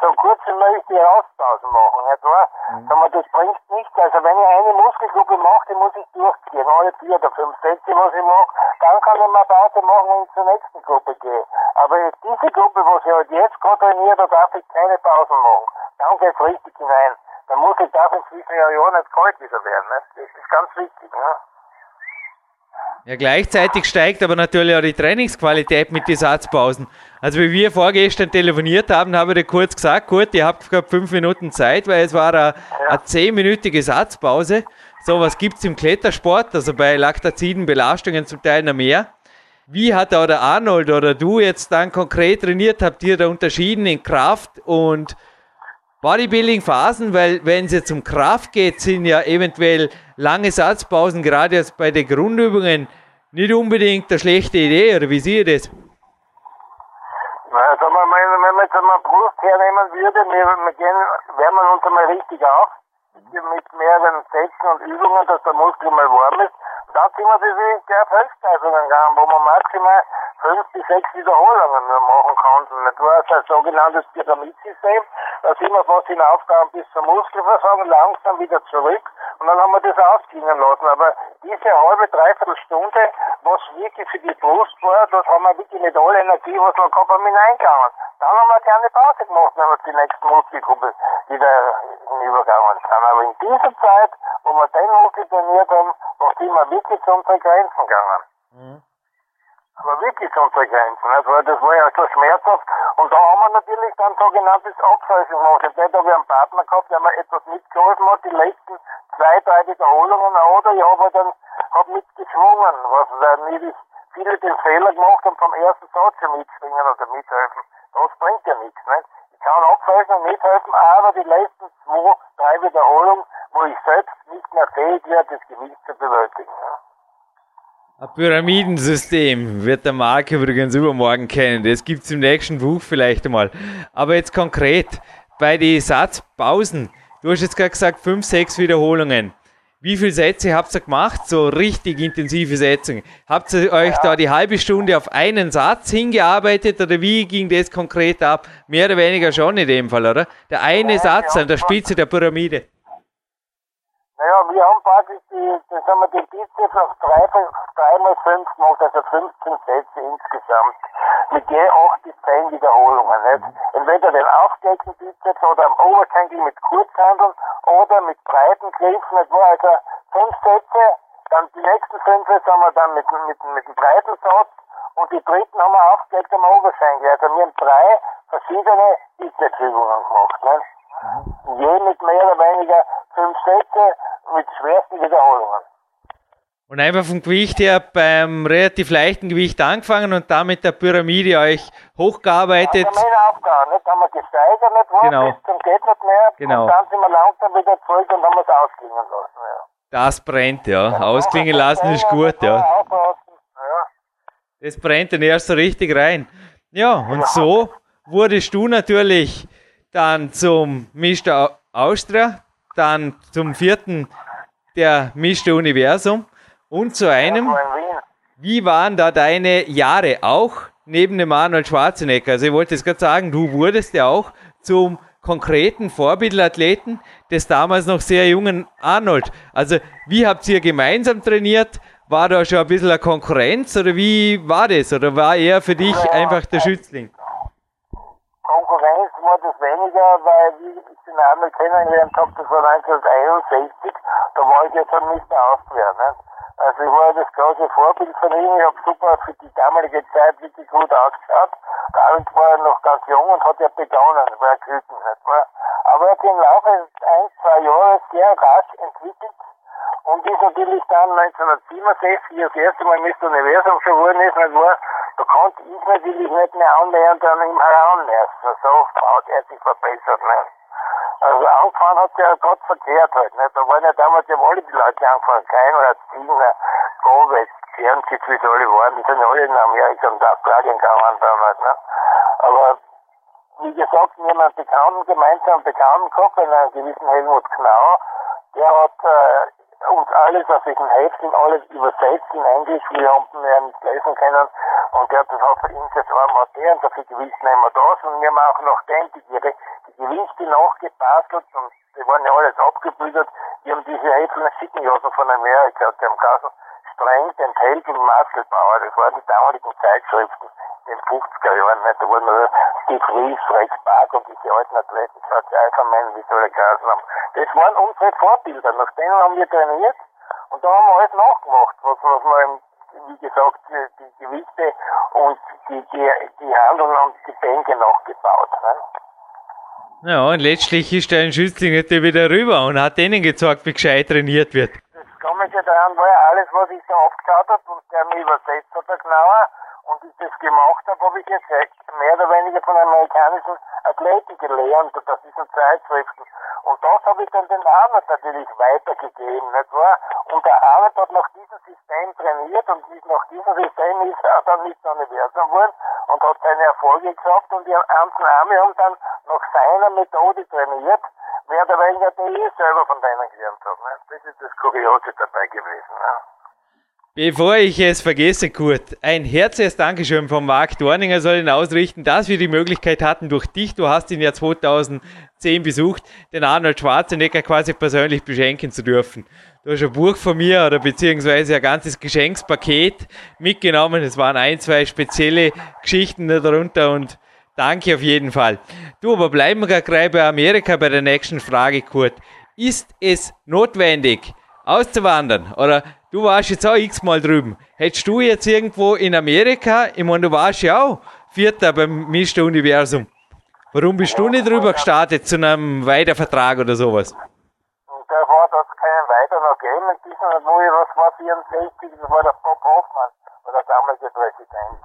S4: So kurz wie möglich die Rauspausen machen, nicht wahr? Aber das bringt nichts. Also wenn ich eine Muskelgruppe mache, die muss ich durchgehen. Alle vier oder fünf Sätze, was ich mache, dann kann ich mal Pause machen, wenn ich zur nächsten Gruppe gehe. Aber diese Gruppe, was ich halt jetzt gerade trainiere, da darf ich keine Pausen machen. Dann geht's richtig hinein. Der Muskel darf inzwischen ja ja nicht kalt wieder werden. Nicht? Das ist ganz wichtig. Ne?
S3: Ja, gleichzeitig steigt aber natürlich auch die Trainingsqualität mit den Satzpausen. Also wie wir vorgestern telefoniert haben, habe ich dir kurz gesagt, gut, ihr habt gerade fünf Minuten Zeit, weil es war eine, eine zehnminütige Satzpause. Sowas gibt es im Klettersport, also bei laktaziden Belastungen zum Teil noch mehr. Wie hat da der Arnold oder du jetzt dann konkret trainiert? Habt ihr da unterschieden in Kraft und Bodybuilding-Phasen? Weil wenn es jetzt um Kraft geht, sind ja eventuell lange Satzpausen, gerade jetzt bei den Grundübungen, nicht unbedingt eine schlechte Idee, oder wie seht ihr das?
S4: Also wenn man, jetzt einmal Brust hernehmen würde, wir, wärmen uns einmal richtig auf, mit mehreren Sätzen und Übungen, dass der Muskel mal warm ist. Dann sind wir gleich auf Höchstleistungen gegangen, wo man maximal fünf bis sechs Wiederholungen nur machen konnten. War also ein sogenanntes Pyramidsystem. Da sind wir fast hinaufgegangen bis zum Muskelversagen, langsam wieder zurück. Und dann haben wir das ausklingen lassen. Aber diese halbe, dreiviertel Stunde, was wirklich für die Brust war, das haben wir wirklich mit aller Energie, was wir gehabt haben, hineingegangen. Dann haben wir keine Pause gemacht, wenn wir die nächste Muskelgruppe wieder übergegangen sind. Aber in dieser Zeit, wo wir den Muskel trainiert haben, da sind wir wirklich zu unseren Grenzen gegangen. Aber wirklich zu unseren Grenzen. Das war, das war ja so schmerzhaft. Und da haben wir natürlich dann sogenanntes Abfallen gemacht. Und dort habe ich einen Partner gehabt, der mir etwas mitgeholfen hat, die letzten zwei, drei Wiederholungen. Oder ich habe dann hab mitgeschwungen, was dann nicht viele den Fehler gemacht haben, vom ersten Satz schon mitschwingen oder mithelfen. Das bringt ja nichts. Nicht? Kann abfallen und mithelfen, aber die letzten zwei, drei Wiederholungen wo ich selbst nicht mehr fähig werde, das Gewicht zu bewältigen.
S3: Ein Pyramidensystem wird der Marc übrigens übermorgen kennen. Das gibt es im nächsten Buch vielleicht einmal. Aber jetzt konkret bei den Satzpausen. Du hast jetzt gerade gesagt, fünf, sechs Wiederholungen. Wie viele Sätze habt ihr gemacht? So richtig intensive Sätze. Habt ihr euch da die halbe Stunde auf einen Satz hingearbeitet oder wie ging das konkret ab? Mehr oder weniger schon in dem Fall, oder? Der eine Satz an der Spitze der Pyramide.
S4: Naja, wir haben praktisch die, das haben wir den Bizeps auf 3, 3 mal 5 gemacht, also 15 Sätze insgesamt. Mit je 8 bis 10 Wiederholungen. Nicht? Entweder den aufgedeckten Bizeps oder am Oberschenkel mit Kurzhandeln oder mit breiten Griffen. Nicht wahr? Also 5 Sätze, dann die nächsten 5 Sätze haben wir dann mit, mit, mit einem breiten Satz und die dritten haben wir aufgedeckt am Oberschenkel. Also wir haben drei verschiedene Bizepsübungen gemacht. Nicht? Je mit mehr oder weniger 5 Sätze mit schwersten Wiederholungen.
S3: Und einfach vom Gewicht her beim relativ leichten Gewicht angefangen und dann mit der Pyramide euch hochgearbeitet.
S4: Also meine Aufgabe, nicht? Haben wir gesteigert, nicht wahr?
S3: Genau.
S4: Bis zum geht nicht mehr.
S3: Genau.
S4: Und dann sind wir langsam wieder zurück und haben es ausklingen lassen, ja.
S3: Das brennt, ja. Ausklingen lassen ist gut, ja. Das brennt dann erst so richtig rein. Ja, und so wurdest du natürlich dann zum Mr. Austria, dann zum vierten der Mr. Universum und zu einem, wie waren da deine Jahre auch neben dem Arnold Schwarzenegger? Also ich wollte jetzt gerade sagen, du wurdest ja auch zum konkreten Vorbildathleten des damals noch sehr jungen Arnold. Also wie habt ihr gemeinsam trainiert? War da schon ein bisschen eine Konkurrenz oder wie war das? Oder war er für dich einfach der Schützling?
S4: Weniger, weil wie ich den Arnold kennengelernt habe, das war 1961, da war ich ja schon nicht mehr aufgehört. Ne? Also ich war das große Vorbild von ihm, ich habe super für die damalige Zeit wirklich gut ausgeschaut. Arnold war ja noch ganz jung und hat ja begonnen, war Küken, nicht wahr? Aber er hat im Laufe ein, zwei Jahre sehr rasch entwickelt und ist natürlich dann 1967 das erste Mal Mr. Universum geworden ist, nicht wahr? Da konnte ich natürlich nicht mehr annähernd an ihm heranlassen. So hat er sich verbessert, nicht? Also angefangen hat er Gott verkehrt halt, nicht? Da waren ja damals ja alle die Leute angefangen, Keinrad, Ziegner, Gowes, Fernzitz, wie sie alle waren, die sind ja alle in Amerika und Australien gegangen damals, ne? Aber wie gesagt, wir haben einen Bekannten, gemeinsamen Bekannten gehabt, einen gewissen Helmut Knau, der hat äh, uns alles aus diesen Heften, alles übersetzt in Englisch, wir haben nicht lesen können. Und der hat das auch für ihn gesagt, warum hat der und viel Gewicht nehmen wir das und wir haben auch nachdem die, die, die Gewichte nachgebastelt und die waren ja alles abgebildet, die haben diese Heften schicken lassen von Amerika die haben gesagt, streng den Held und Muskelbauer, das waren die damaligen Zeitschriften in den 50er Jahren, nicht? da waren nur Steve Reeves, Rex Park und diese alten Athleten, George Eiferman, wie sie alle geheißen haben. Das waren unsere Vorbilder, nach denen haben wir trainiert und da haben wir alles nachgemacht, was, was wir im wie gesagt, die, die Gewichte und die, die, die Handeln und die Bänke nachgebaut. Ne?
S3: Ja, und letztlich ist der Schützling nicht wieder rüber und hat denen gezeigt, wie gescheit trainiert wird.
S4: Das Komische daran war ja alles, was ich so aufgeschaut habe und der mir übersetzt hat, der genauer, und ich das gemacht habe, habe ich jetzt mehr oder weniger von amerikanischen Athleten gelernt und aus diesen Zeitschriften. Und das habe ich dann den Arnold natürlich weitergegeben, nicht wahr? Und der Arnold hat nach diesem System trainiert und nach diesem System ist er dann nicht Universum geworden und hat seine Erfolge gehabt und die ganzen Arme haben dann nach seiner Methode trainiert, mehr oder weniger der ich selber von denen gelernt habe. Ne? Das ist das Kuriose dabei gewesen. Ne?
S3: Bevor ich es vergesse, Kurt, ein herzliches Dankeschön von Marc Dorninger soll ihn ausrichten, dass wir die Möglichkeit hatten, durch dich, du hast ihn ja 2010 besucht, den Arnold Schwarzenegger quasi persönlich beschenken zu dürfen. Du hast ein Buch von mir oder beziehungsweise ein ganzes Geschenkspaket mitgenommen. Es waren ein, zwei spezielle Geschichten darunter und danke auf jeden Fall. Du, aber bleiben wir gleich bei Amerika bei der nächsten Frage, Kurt. Ist es notwendig, auszuwandern oder Du warst jetzt auch x-mal drüben. Hättest du jetzt irgendwo in Amerika, ich meine, du warst ja auch Vierter beim Mr. Universum. Warum bist du nicht drüber gestartet zu einem Weitervertrag oder sowas?
S4: Da war das keinen weiter noch geben. Diesen, wo ich, was war 64, das war der Bob Hoffmann, war der damalige Präsident.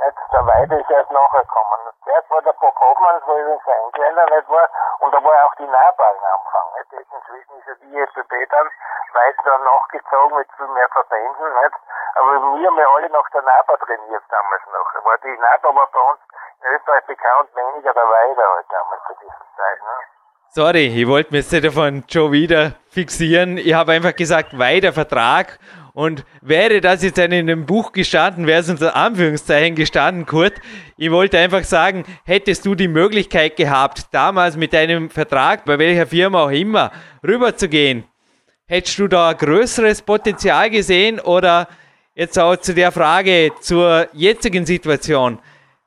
S4: Nicht? Der Weide ist erst nachher gekommen. Zuerst war der Bob Hoffmann, war übrigens ein Engländer, nicht wahr? Und da war auch die Nabal am Anfang. Nicht? Inzwischen ist ja die FDP dann weiter nachgezogen mit viel mehr Verbänden. Nicht? Aber wir haben ja alle nach der NABA trainiert damals noch. War die NABA war bei uns in Österreich bekannt, weniger der Weide halt damals zu dieser Zeit. Ne?
S3: Sorry, ich wollte mich jetzt davon schon wieder fixieren. Ich habe einfach gesagt, weiter Vertrag. Und wäre das jetzt in einem Buch gestanden, wäre es unter Anführungszeichen gestanden, Kurt. Ich wollte einfach sagen, hättest du die Möglichkeit gehabt, damals mit deinem Vertrag, bei welcher Firma auch immer, rüberzugehen, hättest du da ein größeres Potenzial gesehen oder jetzt auch zu der Frage zur jetzigen Situation,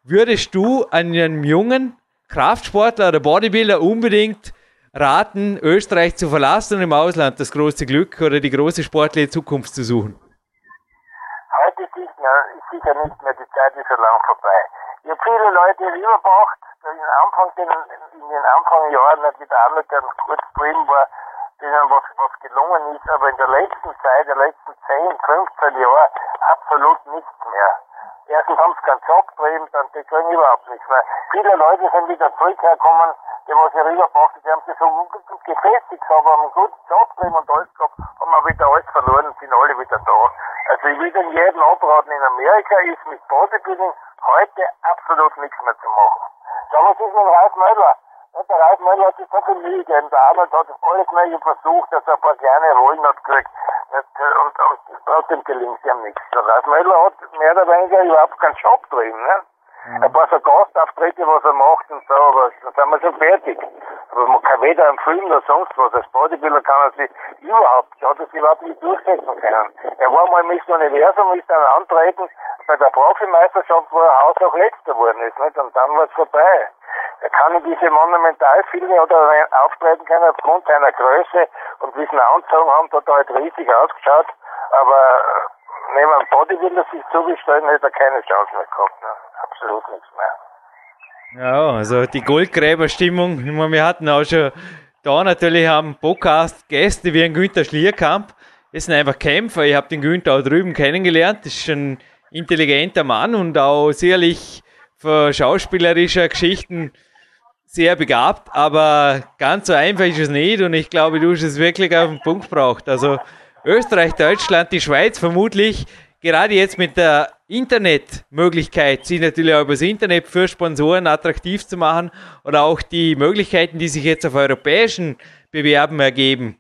S3: würdest du einem jungen Kraftsportler oder Bodybuilder unbedingt raten, Österreich zu verlassen und im Ausland das große Glück oder die große sportliche Zukunft zu suchen?
S4: Heute ist sicher nicht mehr, die Zeit ist so lang vorbei. Ich habe viele Leute rübergebracht, in, Anfang, in, in den Anfangsjahren, wie der Arnold dann kurz drin war, denen was, was gelungen ist, aber in der letzten Zeit, der letzten 10, 15 Jahre, absolut nichts mehr. Erstens haben sie keinen Job drin, dann die kriegen überhaupt nichts mehr. Viele Leute sind wieder zurückgekommen, die was ich rübergebracht die haben sich so gefestigt, haben einen guten Job drin und alles gehabt, haben auch wieder alles verloren und sind alle wieder da. Also ich will den jedem abraten, in Amerika ist mit Bodybuilding heute absolut nichts mehr zu machen. Damals ist mit Ralf Möller. Und der Möller hat sich so viel Mühe gegeben. Der Arnold hat alles Mögliche versucht, dass er ein paar kleine Rollen hat gekriegt. Und, und trotzdem gelingt ihm nichts. Der Ralf Möller hat mehr oder weniger überhaupt keinen Job drin. Ne? Mhm. Ein paar so Gastauftritte, was er macht und so, aber dann sind wir schon fertig. Aber man kann weder einen Film noch sonst was. Als Bodybuilder kann er sich überhaupt, hat er sich überhaupt nicht durchsetzen können. Er war mal Miss Universum, ist dann antreten bei der Profimeisterschaft, wo er Haus auch letzter geworden ist, nicht? Und dann war es vorbei. Er kann in diese Monumentalfilme oder auftreten können aufgrund seiner Größe und wie sie haben, hat er halt riesig ausgeschaut. Aber wenn man Bodybuilder sich zugestellen, hätte er keine Chance mehr gehabt. Ne? Absolut nichts mehr.
S3: Ja, also die Goldgräberstimmung, wir hatten auch schon da natürlich am Podcast Gäste wie ein Günther Schlierkamp. Das sind einfach Kämpfer. Ich habe den Günther auch drüben kennengelernt. Das ist ein intelligenter Mann und auch sicherlich für schauspielerische Geschichten sehr begabt, aber ganz so einfach ist es nicht und ich glaube, du hast es wirklich auf den Punkt gebracht. Also Österreich, Deutschland, die Schweiz vermutlich gerade jetzt mit der Internetmöglichkeit, sie natürlich auch übers Internet für Sponsoren attraktiv zu machen oder auch die Möglichkeiten, die sich jetzt auf europäischen Bewerben ergeben.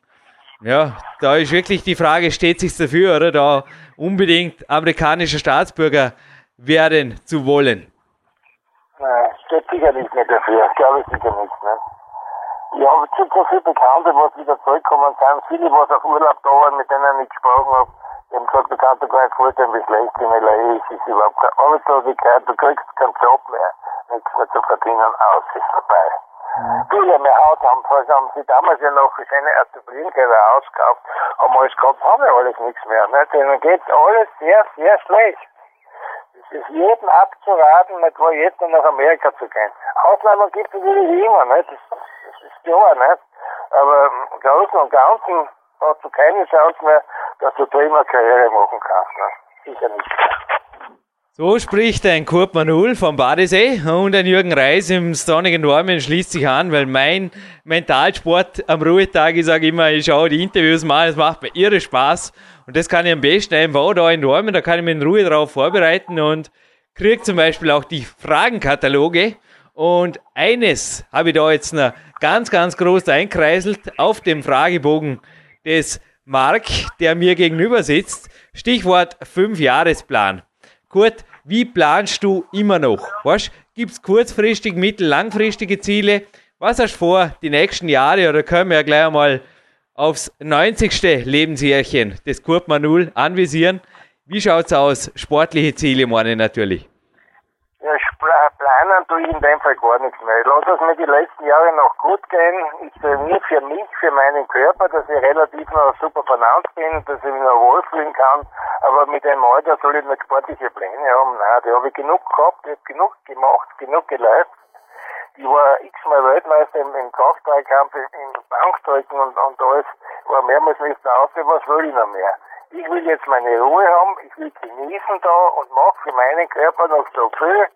S3: Ja, da ist wirklich die Frage, steht sich dafür, oder da unbedingt amerikanischer Staatsbürger werden zu wollen?
S4: Nein, steht sicherlich nicht dafür, glaube ich sicher nicht. Ne? Ich habe schon so viele Bekannte, was wieder zurückkommen sind, viele, was auf Urlaub da waren, mit denen ich gesprochen habe, die haben gesagt, du kannst dir gar nicht vorstellen, wie schlecht in L.A. ist, ist überhaupt keine Arbeitslosigkeit, du kriegst keinen Job mehr, nichts mehr zu verdienen, aus, ist vorbei. Mhm. Viele mehr Haus haben, haben sie damals ja noch schöne Etablierkleider ausgekauft, haben alles gehabt, haben ja alles nichts mehr. Ne? Denen geht alles sehr, sehr schlecht. Es ist jedem abzuraten, nicht jetzt noch nach Amerika zu gehen. Ausnahmen gibt es natürlich immer? Das, das ist klar, nicht? Aber im Großen und Ganzen hast du keine Chance mehr, dass du prima Karriere machen kannst. Ne? Sicher nicht.
S3: So spricht ein Kurt Manul vom Badesee und ein Jürgen Reis im sonnigen Normen schließt sich an, weil mein Mentalsport am Ruhetag, ich sage immer, ich schaue die Interviews mal, es macht mir irre Spaß und das kann ich am besten einfach da in Normen, da kann ich mich in Ruhe darauf vorbereiten und kriege zum Beispiel auch die Fragenkataloge und eines habe ich da jetzt noch ganz, ganz groß einkreiselt auf dem Fragebogen des Mark, der mir gegenüber sitzt. Stichwort Fünfjahresplan. Kurt, wie planst du immer noch? Gibt es kurzfristig, mittel-, langfristige Ziele? Was hast du vor, die nächsten Jahre, oder können wir ja gleich einmal aufs 90. Lebensjährchen des Kurt Manul anvisieren? Wie schaut es aus? Sportliche Ziele, meine natürlich.
S4: Planen tue ich in dem Fall gar nichts mehr. Ich lasse es mir die letzten Jahre noch gut gehen. Ich trainiere für mich, für meinen Körper, dass ich relativ noch super vernannt bin, dass ich mich noch wohlfühlen kann. Aber mit dem Alter soll ich nicht sportliche Pläne haben. Nein, die habe ich genug gehabt, ich habe genug gemacht, genug geleistet. Ich war x-mal Weltmeister im, im Kraftdreikampf, im Bankdrücken und, und alles. War mehrmals nicht auf, was will ich noch mehr? Ich will jetzt meine Ruhe haben, ich will genießen da und mache für meinen Körper noch so viel,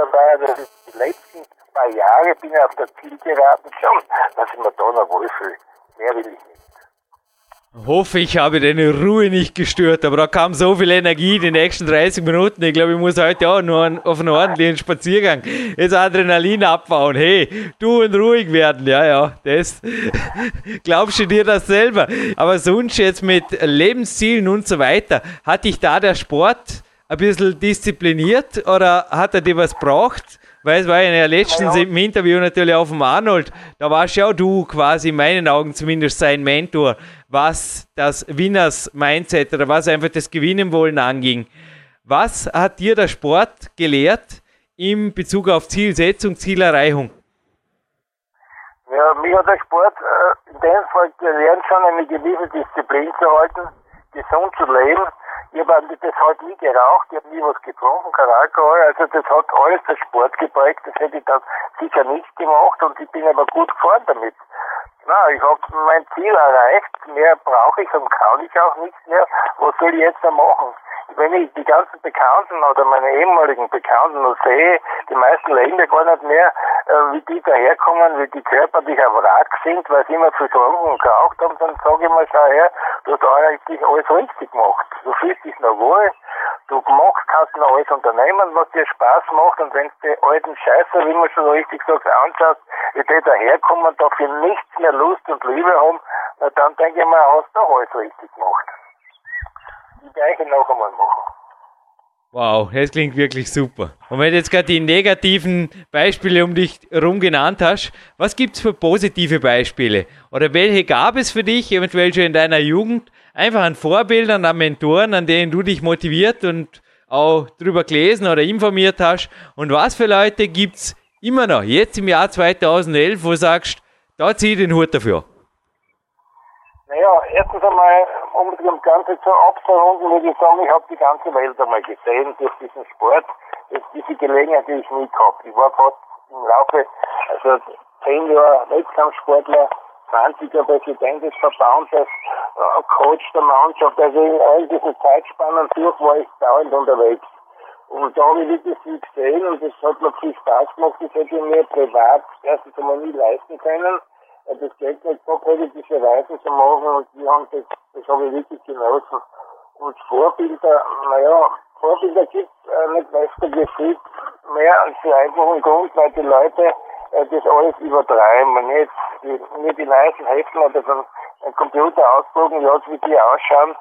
S4: dabei, dass ich die letzten paar Jahre bin ich auf der Zielgeraden schon, dass ich mir da noch wohlfühle. Mehr will ich nicht.
S3: Hoffe, ich habe deine Ruhe nicht gestört, aber da kam so viel Energie die nächsten 30 Minuten. Ich glaube, ich muss heute auch nur auf einen ordentlichen Spaziergang jetzt Adrenalin abbauen. Hey, du und ruhig werden. Ja, ja, das glaubst du dir das selber. Aber sonst jetzt mit Lebenszielen und so weiter, hat dich da der Sport ein bisschen diszipliniert oder hat er dir was braucht? Weil es war ja letztens ja. im Interview natürlich auf dem Arnold, da warst ja auch du quasi in meinen Augen zumindest sein Mentor, was das Winners Mindset oder was einfach das Gewinnen wollen anging. Was hat dir der Sport gelehrt in Bezug auf Zielsetzung, Zielerreichung?
S4: Ja, mir hat der Sport äh, in dem Fall gelernt, schon eine gewisse Disziplin zu halten, gesund zu leben ich habe das halt nie geraucht, ich habe nie was getrunken, kein Alkohol, also das hat alles der Sport geprägt, das hätte ich dann sicher nicht gemacht und ich bin aber gut gefahren damit. Na, ich habe mein Ziel erreicht, mehr brauche ich und kann ich auch nichts mehr, was soll ich jetzt noch machen? wenn ich die ganzen Bekannten oder meine ehemaligen Bekannten noch sehe, die meisten leben ja gar nicht mehr, äh, wie die daherkommen, wie die körperlich auf Wrack sind, weil sie immer getrunken und geraucht haben, dann sage ich mal, schau her, du hast eigentlich alles richtig gemacht. Du fühlst dich noch wohl, du machst, kannst noch alles unternehmen, was dir Spaß macht und wenn du die alten Scheiße, wie man schon richtig sagt, anschaust, die daherkommen, dafür nichts mehr Lust und Liebe haben, dann denke ich mal, hast du alles richtig gemacht die gleiche noch einmal machen.
S3: Wow, das klingt wirklich super. Und wenn du jetzt gerade die negativen Beispiele um dich herum genannt hast, was gibt es für positive Beispiele? Oder welche gab es für dich, eventuell schon in deiner Jugend, einfach an Vorbildern, an Mentoren, an denen du dich motiviert und auch drüber gelesen oder informiert hast? Und was für Leute gibt es immer noch, jetzt im Jahr 2011, wo du sagst, da zieh ich den Hut dafür?
S4: Naja, erstens einmal, um das Ganze zu abzurunden, würde ich sagen, ich habe die ganze Welt einmal gesehen durch diesen Sport. Jetzt diese Gelegenheit, die ich nie gehabt. Ich war fast im Laufe, also zehn Jahre Wettkampfsportler, 20er Präsident des Verbandes, äh, Coach der Mannschaft, also in all diesen Zeitspannen durch war ich dauernd unterwegs. Und da habe ich wirklich viel gesehen und das hat mir viel Spaß gemacht. Das hätte ich mir privat erstens einmal nie leisten können das Geld nicht so politische Weise zu machen und wir haben das, das habe ich wirklich genossen. Und Vorbilder, naja, Vorbilder gibt äh, nicht, weißt du, gefühlt mehr als für einfachen Grund, weil die Leute äh, das alles übertreiben. Wenn jetzt die, mir die neuesten Heften oder so ein Computer ausdrucken lässt, wie die ausschauen,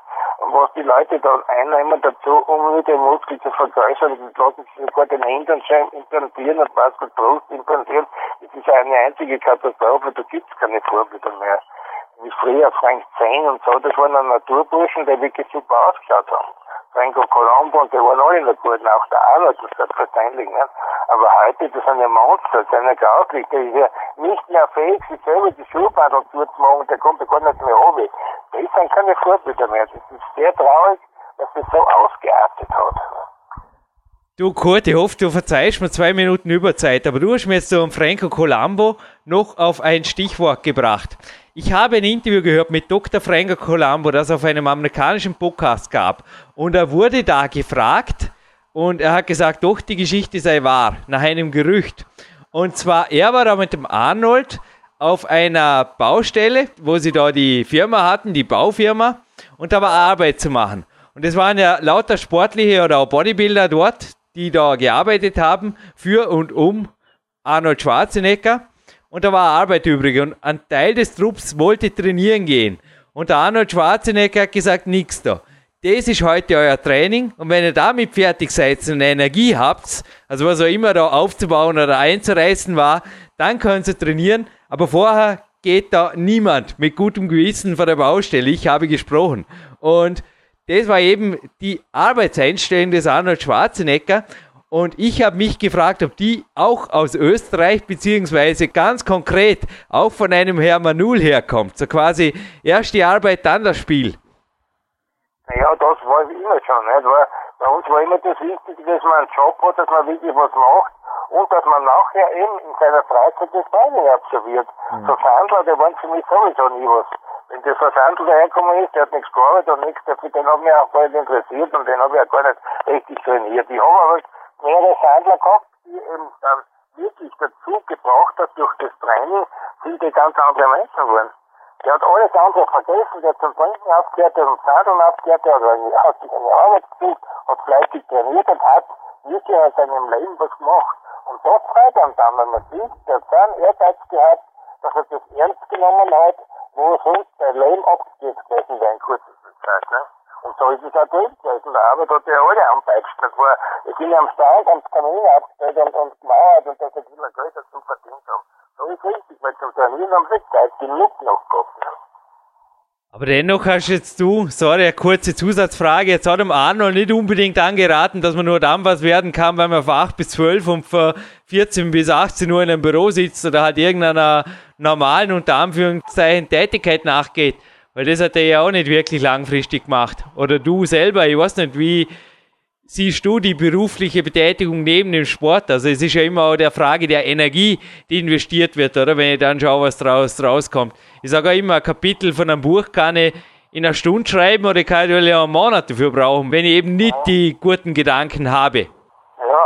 S4: was die Leute dann einnehmen dazu, um nur den Muskel zu vergrößern. Und lassen sich sogar den Hintern implantieren und was mit Brust implantieren. Das ist eine einzige Katastrophe, da gibt's keine Vorbilder mehr. Wie früher Frank Zehn und so, das waren Naturburschen, die wirklich super ausgeschaut haben. Franco Colombo und die waren alle gut, auch der Arnold, das ist selbstverständlich, nicht? Aber heute, das sind ja Monster, das sind ja grauslich, der ist ja nicht mehr fähig, sich selber die Schuhbandel zu machen, der kommt ja gar nicht mehr runter. Das sind keine Vorbilder mehr. Das ist sehr traurig, dass das so ausgeartet hat.
S3: Du Kurt, ich hoffe, du verzeihst mir zwei Minuten Überzeit, aber du hast mir jetzt so um Franco Colombo noch auf ein Stichwort gebracht. Ich habe ein Interview gehört mit Dr. Franco Colombo, das auf einem amerikanischen Podcast gab. Und er wurde da gefragt und er hat gesagt, doch, die Geschichte sei wahr, nach einem Gerücht. Und zwar, er war da mit dem Arnold auf einer Baustelle, wo sie da die Firma hatten, die Baufirma, und da war Arbeit zu machen. Und es waren ja lauter sportliche oder auch Bodybuilder dort, die da gearbeitet haben für und um Arnold Schwarzenegger. Und da war Arbeit übrig. Und ein Teil des Trupps wollte trainieren gehen. Und der Arnold Schwarzenegger hat gesagt, nix da. Das ist heute euer Training. Und wenn ihr damit fertig seid und Energie habt, also was auch immer da aufzubauen oder einzureißen war, dann könnt ihr trainieren. Aber vorher geht da niemand mit gutem Gewissen vor der Baustelle. Ich habe gesprochen. Und das war eben die Arbeitseinstellung des Arnold Schwarzenegger. Und ich habe mich gefragt, ob die auch aus Österreich, beziehungsweise ganz konkret auch von einem Hermann Null herkommt. So quasi erst die Arbeit, dann das Spiel.
S4: Ja, das war immer schon. Nicht? Weil bei uns war immer das Wichtige, dass man einen Job hat, dass man wirklich was macht und dass man nachher eben in seiner Freizeit das Training absolviert. Mhm. So Verhandler, die waren für mich sowieso nie was. Wenn der Versandel dahergekommen ist, der hat nichts gearbeitet und nichts, dafür, den hat mich auch gar nicht interessiert und den habe ich auch gar nicht richtig trainiert. Ich habe aber mehrere Sandler gehabt, die eben dann wirklich dazu gebracht hat, durch das Training sind die ganz andere Menschen geworden. Der hat alles andere vergessen, der hat zum Trinken aufgehört, der hat zum Sadeln aufgehört, der hat, sich eine Arbeit gesucht, hat fleißig trainiert und hat wirklich aus seinem Leben was gemacht. Und das zeigt dann dann, wenn man sieht, der hat so einen Ehrgeiz gehabt, dass er das ernst genommen hat, wo sonst sein Leben abgestürzt gewesen wäre in kürzester Zeit. Ne? Und so ist es auch drin gewesen. Der Arbeit hat ja alle anpeitscht. Das war, ich bin am Stand am Kamin aufgestellt und, und gemauert und dass er viel Geld dazu verdient haben. So ist richtig, weil zum Trainieren haben sie Zeit genug noch gehabt. Ne?
S3: Aber dennoch hast jetzt du, sorry, eine kurze Zusatzfrage, jetzt hat dem Arnold nicht unbedingt angeraten, dass man nur dann was werden kann, wenn man von 8 bis 12 und von 14 bis 18 Uhr in einem Büro sitzt oder halt irgendeiner normalen, unter Anführungszeichen, Tätigkeit nachgeht. Weil das hat er ja auch nicht wirklich langfristig gemacht. Oder du selber, ich weiß nicht, wie siehst du die berufliche Betätigung neben dem Sport? Also es ist ja immer auch der Frage der Energie, die investiert wird, oder? Wenn ich dann schaue, was draus rauskommt. Ich sage auch immer, ein Kapitel von einem Buch kann ich in einer Stunde schreiben oder kann ich einen Monat dafür brauchen, wenn ich eben nicht die guten Gedanken habe.
S4: Ja,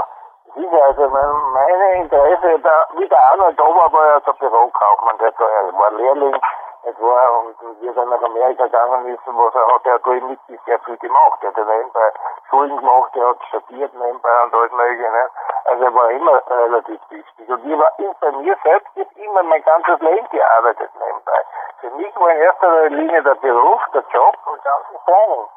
S4: sicher, also mein, meine Interesse, da, wie der Arnold Ober war ja der Bürokaufmann, der war Lehrling es war, und er dann nach Amerika gegangen ist, was er hat, er hat eben wirklich sehr viel gemacht. Er hat nebenbei Schulen gemacht, er hat studiert nebenbei und alles mögliche. Ne? Also er war immer relativ wichtig. Und ich war bei mir selbst jetzt immer mein ganzes Leben gearbeitet nebenbei. Für mich war in erster Linie der Beruf, der Job und dann das.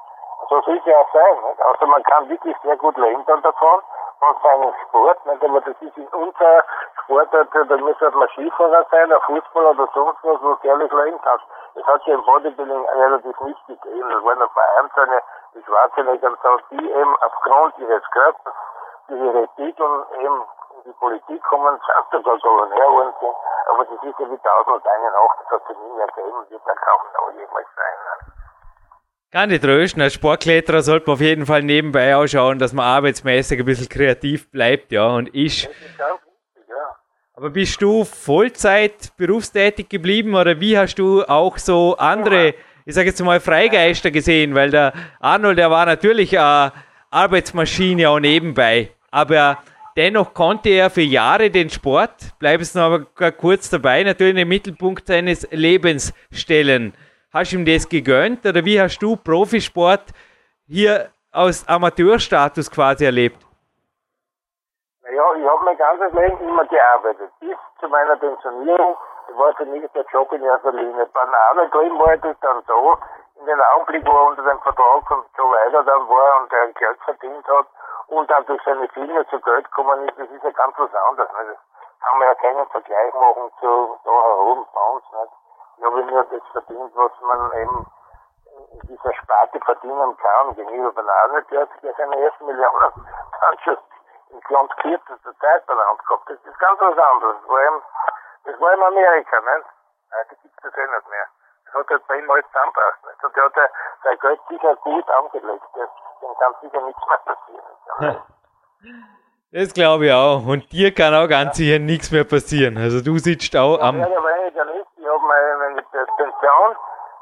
S4: So soll es ja auch sein. Nicht? Also man kann wirklich sehr gut leben dann davon von seinem Sport, nicht? aber das ist in unserer Sportart, da muss halt mal Skifahrer sein, ein Fußball oder sonst was, wo du ehrlich leben kannst. Das hat sich im Bodybuilding relativ nicht gegeben. Das waren ein paar Einzelne, die Schwarzenegger und so, die eben aufgrund ihres Körpers, die ihre Titel eben in die Politik kommen, sagt da so näher sind. Aber das ist ja wie tausend und eine Nacht, das hat sich nie mehr gegeben, wird da kaum noch jemals sein.
S3: Kann ich trösten. Als Sportkletterer sollte man auf jeden Fall nebenbei auch schauen, dass man arbeitsmäßig ein bisschen kreativ bleibt, ja, und ist. Aber bist du Vollzeit berufstätig geblieben oder wie hast du auch so andere, ich sage jetzt mal Freigeister gesehen? Weil der Arnold, der war natürlich eine Arbeitsmaschine auch nebenbei. Aber dennoch konnte er für Jahre den Sport, bleibst du noch aber kurz dabei, natürlich in den Mittelpunkt seines Lebens stellen. Hast du ihm das gegönnt oder wie hast du Profisport hier aus Amateurstatus quasi erlebt?
S4: Naja, ich habe mein ganzes Leben immer gearbeitet. Bis zu meiner Pensionierung war mich der Job in erster Linie. Einer drin war das dann so, in dem Augenblick, wo er unter dem Vertrag von Joe Weider dann war und der Geld verdient hat und dann durch seine Filme zu Geld gekommen ist, das ist ja ganz was anderes. Ne? Das kann man ja keinen Vergleich machen zu da herum bei uns. Nicht? Ja, wenn man das verdient, was man eben in dieser Sparte verdienen kann, gegenüber Bananen, der hat ja seine ersten Millionen dann schon in ganz kürzester Zeit benannt gehabt. Das ist ganz was anderes. Das war eben, das war in Amerika, nicht? Heute gibt es das eh nicht mehr. Das hat halt bei ihm alles zusammengebracht, nicht? Und der hat ja sein Geld sicher gut angelegt. Dem kann sicher nichts mehr passieren.
S3: Das glaube ich auch. Und dir kann auch ganz sicher nichts mehr passieren. Also du sitzt auch am.
S4: Ja, ich habe meine Pension,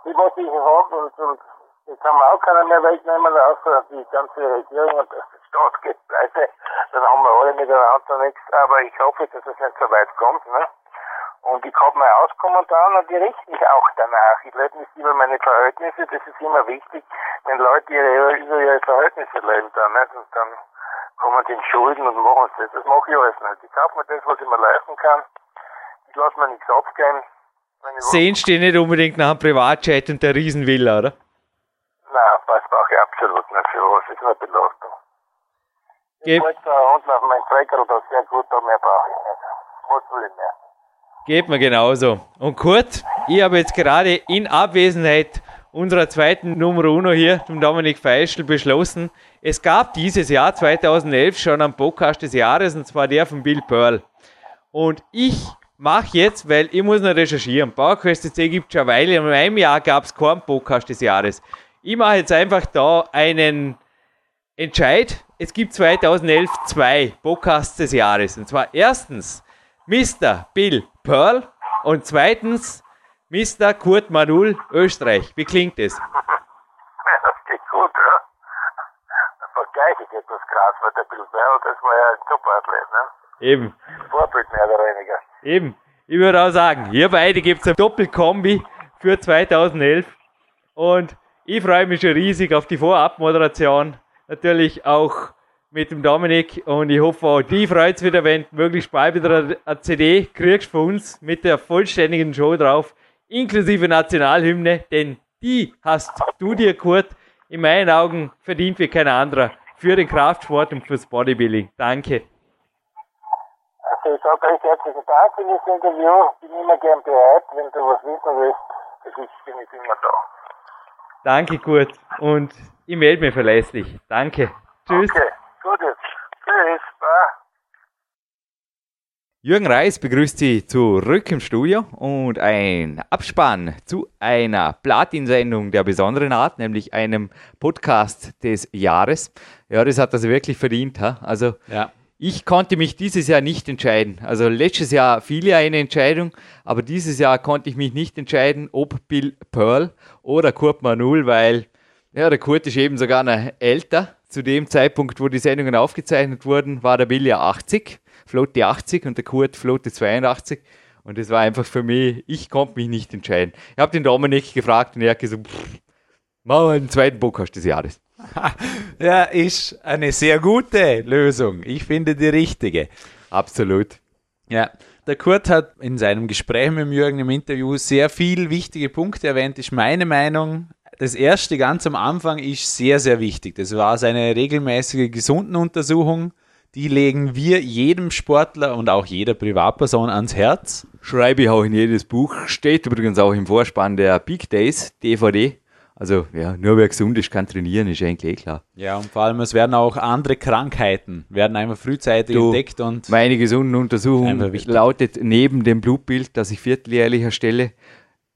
S4: die was ich habe, und, und die kann man auch keiner mehr wegnehmen, außer die ganze Regierung und der Staat geht pleite. Dann haben wir alle miteinander nichts. Aber ich hoffe, dass es nicht so weit kommt. Ne? Und ich habe mein Auskommen dann und die richten mich auch danach. Ich lebe nicht über meine Verhältnisse, das ist immer wichtig, wenn Leute ihre, über ihre Verhältnisse leben dann, nicht? Und dann kommen die in Schulden und machen das. Das mache ich alles nicht. Ich kaufe mir das, was ich mir leisten kann. Ich lasse mir nichts abgehen.
S3: Sehen Sie nicht unbedingt nach einem Privatjet und der Riesenvilla, oder?
S4: Nein, das brauche ich absolut nicht für was. Ist eine Belastung.
S3: Geb
S4: ich da unten auf meinen Trecker da sehr gut, da mehr brauche ich nicht. Was will ich mehr?
S3: Geht mir genauso. Und Kurt, ich habe jetzt gerade in Abwesenheit unserer zweiten Nummer Uno hier, dem Dominik Feischl, beschlossen, es gab dieses Jahr 2011 schon einen Podcast des Jahres, und zwar der von Bill Pearl. Und ich mache jetzt, weil ich muss noch recherchieren. PowerQuest CC gibt es schon eine Weile. In einem Jahr gab es keinen Podcast des Jahres. Ich mache jetzt einfach da einen Entscheid. Es gibt 2011 zwei Podcasts des Jahres. Und zwar erstens Mr. Bill Pearl und zweitens Mr. Kurt Manul, Österreich. Wie klingt es?
S4: Das geht gut, ja. Vergleiche ich etwas Graswetterbild, ja, das war ja ein super Athlet, ne?
S3: Eben,
S4: Vorbild mehr oder weniger.
S3: Eben. Ich würde auch sagen, hier beide gibt es ein Doppelkombi für 2011. Und ich freue mich schon riesig auf die Vorabmoderation. Natürlich auch mit dem Dominik. Und ich hoffe auch, die freut es wieder, wenn du möglichst bald wieder eine CD kriegst von uns mit der vollständigen Show drauf, inklusive Nationalhymne. Denn die hast du dir, Kurt, in meinen Augen verdient wie kein anderer. Für den Kraftsport und fürs Bodybuilding. Danke.
S4: Also ich sage recht herzlichen Dank für das Interview. Bin immer gern bereit, wenn du was wissen willst. Das ist, bin ich immer da.
S3: Danke, Kurt. Und ich melde mich verlässlich. Danke. Tschüss.
S4: Okay, gut jetzt. Tschüss, bye.
S3: Jürgen Reis begrüßt Sie zurück im Studio und ein Abspann zu einer Platin-Sendung der besonderen Art, nämlich einem Podcast des Jahres. Ja, das hat das wirklich verdient. Ha? Also
S2: Ja.
S3: Ich konnte mich dieses Jahr nicht entscheiden. Also letztes Jahr fiel ja eine Entscheidung, aber dieses Jahr konnte ich mich nicht entscheiden, ob Bill Pearl oder Kurt Manul, weil ja, der Kurt ist eben sogar noch älter. Zu dem Zeitpunkt, wo die Sendungen aufgezeichnet wurden, war der Bill ja 80, Flotte 80 und der Kurt Flotte 82. Und das war einfach für mich, ich konnte mich nicht entscheiden. Ich habe den Dominik gefragt und er hat gesagt, pff, machen wir einen zweiten Podcast des Jahres.
S2: Ja, ist eine sehr gute Lösung. Ich finde die richtige.
S3: Absolut.
S2: Ja, der Kurt hat in seinem Gespräch mit Jürgen im Interview sehr viel wichtige Punkte erwähnt, ist meine Meinung. Das erste ganz am Anfang ist sehr, sehr wichtig. Das war seine regelmäßige Gesundenuntersuchung. Die legen wir jedem Sportler und auch jeder Privatperson ans Herz.
S3: Schreibe ich auch in jedes Buch. Steht übrigens auch im Vorspann der Big Days DVD. Also, ja, nur wer gesund ist, kann trainieren, ist eigentlich eh klar.
S2: Ja, und vor allem, es werden auch andere Krankheiten, werden einfach frühzeitig
S3: Du,
S2: entdeckt und
S3: Meine gesunde Untersuchung lautet neben dem Blutbild, das ich vierteljährlich erstelle,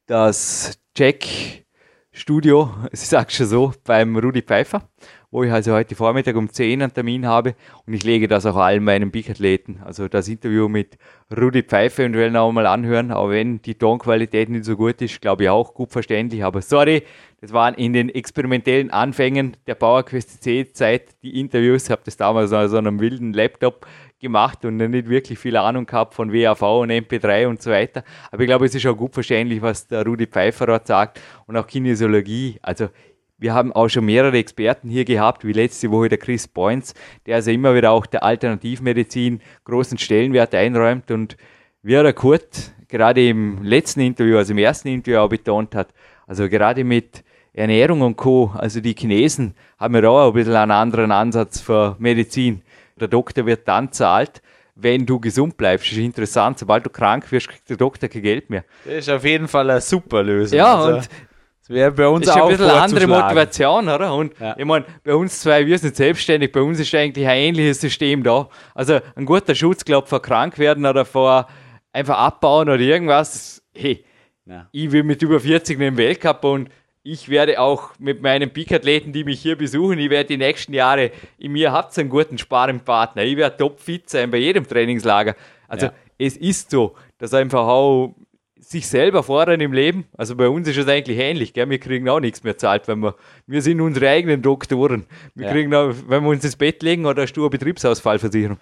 S3: das Check-Studio, ich sag's schon so, beim Rudi Pfeiffer, wo ich also heute Vormittag um 10 einen Termin habe und ich lege das auch allen meinen Big-Athleten. Also das Interview mit Rudi Pfeiffer und will noch mal anhören, auch wenn die Tonqualität nicht so gut ist, glaube ich auch gut verständlich. Aber sorry, das waren in den experimentellen Anfängen der PowerQuest C-Zeit die Interviews. Ich habe das damals auf so einem wilden Laptop gemacht und nicht wirklich viel Ahnung gehabt von WAV und MP3 und so weiter. Aber ich glaube, es ist auch gut verständlich, was der Rudi Pfeiffer dort sagt und auch Kinesiologie. Also wir haben auch schon mehrere Experten hier gehabt, wie letzte Woche der Chris Boyns, der also immer wieder auch der Alternativmedizin großen Stellenwert einräumt und wie er der Kurt gerade im letzten Interview, also im ersten Interview auch betont hat, also gerade mit Ernährung und Co., also die Chinesen haben ja auch ein bisschen einen anderen Ansatz für Medizin. Der Doktor wird dann zahlt, wenn du gesund bleibst. Das ist interessant, sobald du krank wirst, kriegt der Doktor kein Geld mehr.
S2: das ist auf jeden Fall eine super Lösung.
S3: Ja,
S2: Also,
S3: und
S2: das wäre bei uns
S3: das ist
S2: auch
S3: ein bisschen eine andere. Motivation, oder? Und
S2: Ja.
S3: ich meine, bei uns zwei, wir sind selbstständig, bei uns ist eigentlich ein ähnliches System da. Also ein guter Schutz, glaube vor krank werden oder vor einfach abbauen oder irgendwas. Hey,
S2: Ja.
S3: ich will mit über 40 mit dem Weltcup und ich werde auch mit meinen Peak-Athleten, die mich hier besuchen, ich werde die nächsten Jahre, in mir habt einen guten Sparringpartner. Ich werde topfit sein bei jedem Trainingslager. Also
S2: Ja.
S3: es ist so, dass einfach auch sich selber fordern im Leben. Also bei uns ist es eigentlich ähnlich. Gell? Wir kriegen auch nichts mehr zahlt, wenn wir, wir sind unsere eigenen Doktoren. Wir
S2: Ja.
S3: kriegen auch, wenn wir uns ins Bett legen oder hast du eine Betriebsausfallversicherung.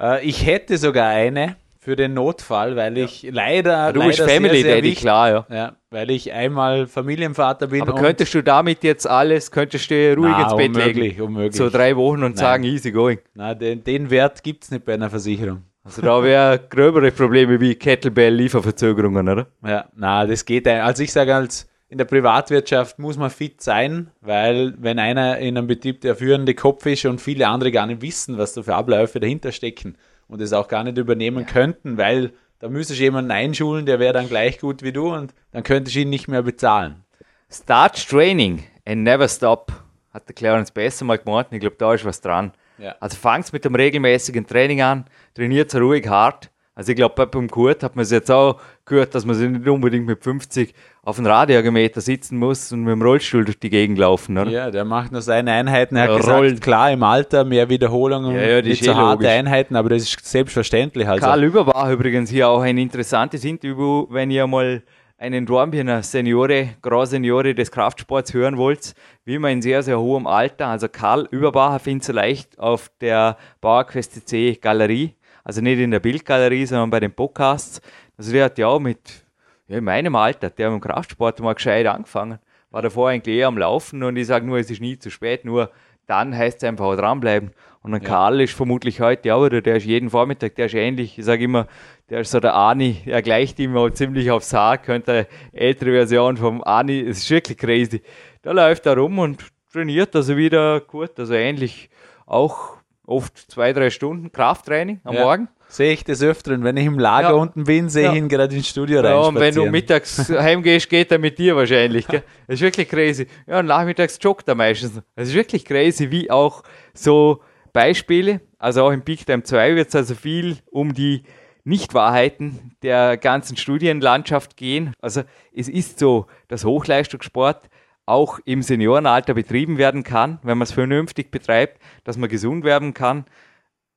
S2: Äh, ich hätte sogar eine für den Notfall, weil ich leider,
S3: Du
S2: leider
S3: bist Family
S2: sehr, sehr
S3: Daddy,
S2: wichtig,
S3: klar, ja.
S2: ja, weil ich einmal Familienvater bin.
S3: Aber könntest du damit jetzt alles, könntest du ruhig
S2: Na,
S3: ins Bett
S2: unmöglich,
S3: legen?
S2: unmöglich.
S3: So drei Wochen und
S2: Nein.
S3: sagen, easy going.
S2: Na, den, den Wert gibt es nicht bei einer Versicherung.
S3: Also da wäre gröbere Probleme wie Kettlebell-Lieferverzögerungen, oder?
S2: Ja, na, das geht. Also ich sage als in der Privatwirtschaft muss man fit sein, weil wenn einer in einem Betrieb der führende Kopf ist und viele andere gar nicht wissen, was da für Abläufe dahinter stecken und es auch gar nicht übernehmen könnten, weil da müsstest du jemanden einschulen, der wäre dann gleich gut wie du und dann könntest du ihn nicht mehr bezahlen.
S3: Start training and never stop, hat der Clarence besser mal gemacht. Ich glaube, da ist was dran.
S2: Ja.
S3: Also fangt mit dem regelmäßigen Training an, trainiert ruhig hart. Also ich glaube, beim Kurt hat man es jetzt auch gehört, dass man sich nicht unbedingt mit 50 auf dem Radiometer sitzen muss und mit dem Rollstuhl durch die Gegend laufen, oder?
S2: Ja, der macht nur seine Einheiten. Er hat
S3: Ja,
S2: gesagt, klar, im Alter mehr Wiederholungen,
S3: Ja, ja,
S2: nicht so
S3: eh
S2: harte. Einheiten, aber das ist selbstverständlich. Also,
S3: Karl Über war übrigens hier auch ein interessantes Interview, wenn ihr mal einen Dornbirner Seniore, Seniore des Kraftsports hören wollt, wie man in sehr, sehr hohem Alter, also Karl Überbacher findet ihr leicht auf der Bauerquest C Galerie, also nicht in der Bildgalerie, sondern bei den Podcasts. Also der hat ja auch mit, ja, in meinem Alter, der hat dem Kraftsport mal gescheit angefangen, war davor eigentlich eher am Laufen und ich sage nur, es ist nie zu spät, nur dann heißt es einfach dranbleiben. Und ein ja. Karl ist vermutlich heute auch wieder, der ist jeden Vormittag, der ist ähnlich, ich sage immer, der ist so der Ani, er gleicht ihm auch ziemlich aufs Haar, könnte eine ältere Version vom Ani, es ist wirklich crazy. Da läuft er rum und trainiert also wieder gut, also ähnlich auch oft zwei, drei Stunden Krafttraining am ja. Morgen.
S2: Sehe ich das öfteren. Wenn ich im Lager ja. unten bin, sehe ich ihn gerade ins Studio rein. Ja,
S3: und wenn du mittags heimgehst, geht er mit dir wahrscheinlich. Gell? Das ist wirklich crazy. Ja, und nachmittags joggt er meistens. Das ist wirklich crazy, wie auch so Beispiele. Also auch im Big Time 2 wird es also viel um die Nichtwahrheiten der ganzen Studienlandschaft gehen. Also es ist so, dass Hochleistungssport auch im Seniorenalter betrieben werden kann, wenn man es vernünftig betreibt, dass man gesund werden kann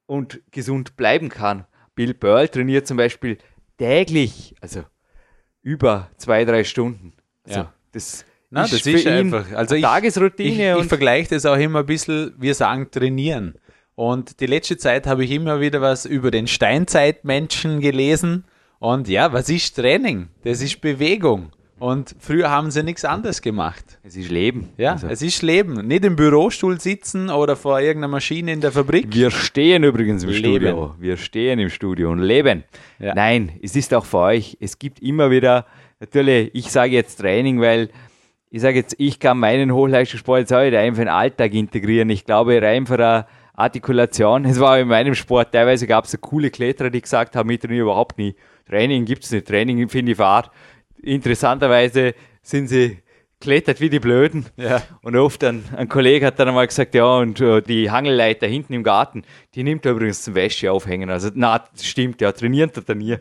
S3: und gesund bleiben kann. Bill Burl trainiert zum Beispiel täglich, also über zwei, drei Stunden. Also
S2: ja. das, Nein, ist, das ist einfach. Also ich, Tagesroutine. Ich, ich vergleiche das auch immer ein bisschen, wir sagen trainieren. Und die letzte Zeit habe ich immer wieder was über den Steinzeitmenschen gelesen. Und ja, was ist Training? Das ist Bewegung. Und früher haben sie nichts anderes gemacht.
S3: Es ist Leben.
S2: Ja, also. es ist Leben. Nicht im Bürostuhl sitzen oder vor irgendeiner Maschine in der Fabrik.
S3: Wir stehen übrigens im leben. Studio. Wir stehen im Studio und leben. Ja. Nein, es ist auch für euch. Es gibt immer wieder, natürlich, ich sage jetzt Training, weil ich sage jetzt, ich kann meinen Hochleistungssport jetzt heute einfach in den Alltag integrieren. Ich glaube, rein für eine Artikulation. Es war in meinem Sport, teilweise gab es so coole Kletterer, die gesagt haben, ich trainiere überhaupt nie. Training gibt es nicht. Training finde ich Fahrt. Interessanterweise sind sie klettert wie die Blöden. Ja. Und oft ein, ein Kollege hat dann einmal gesagt, ja, und uh, die Hangelleiter hinten im Garten, die nimmt er übrigens zum Wäsche aufhängen. Also, na, stimmt, ja, trainiert er dann hier.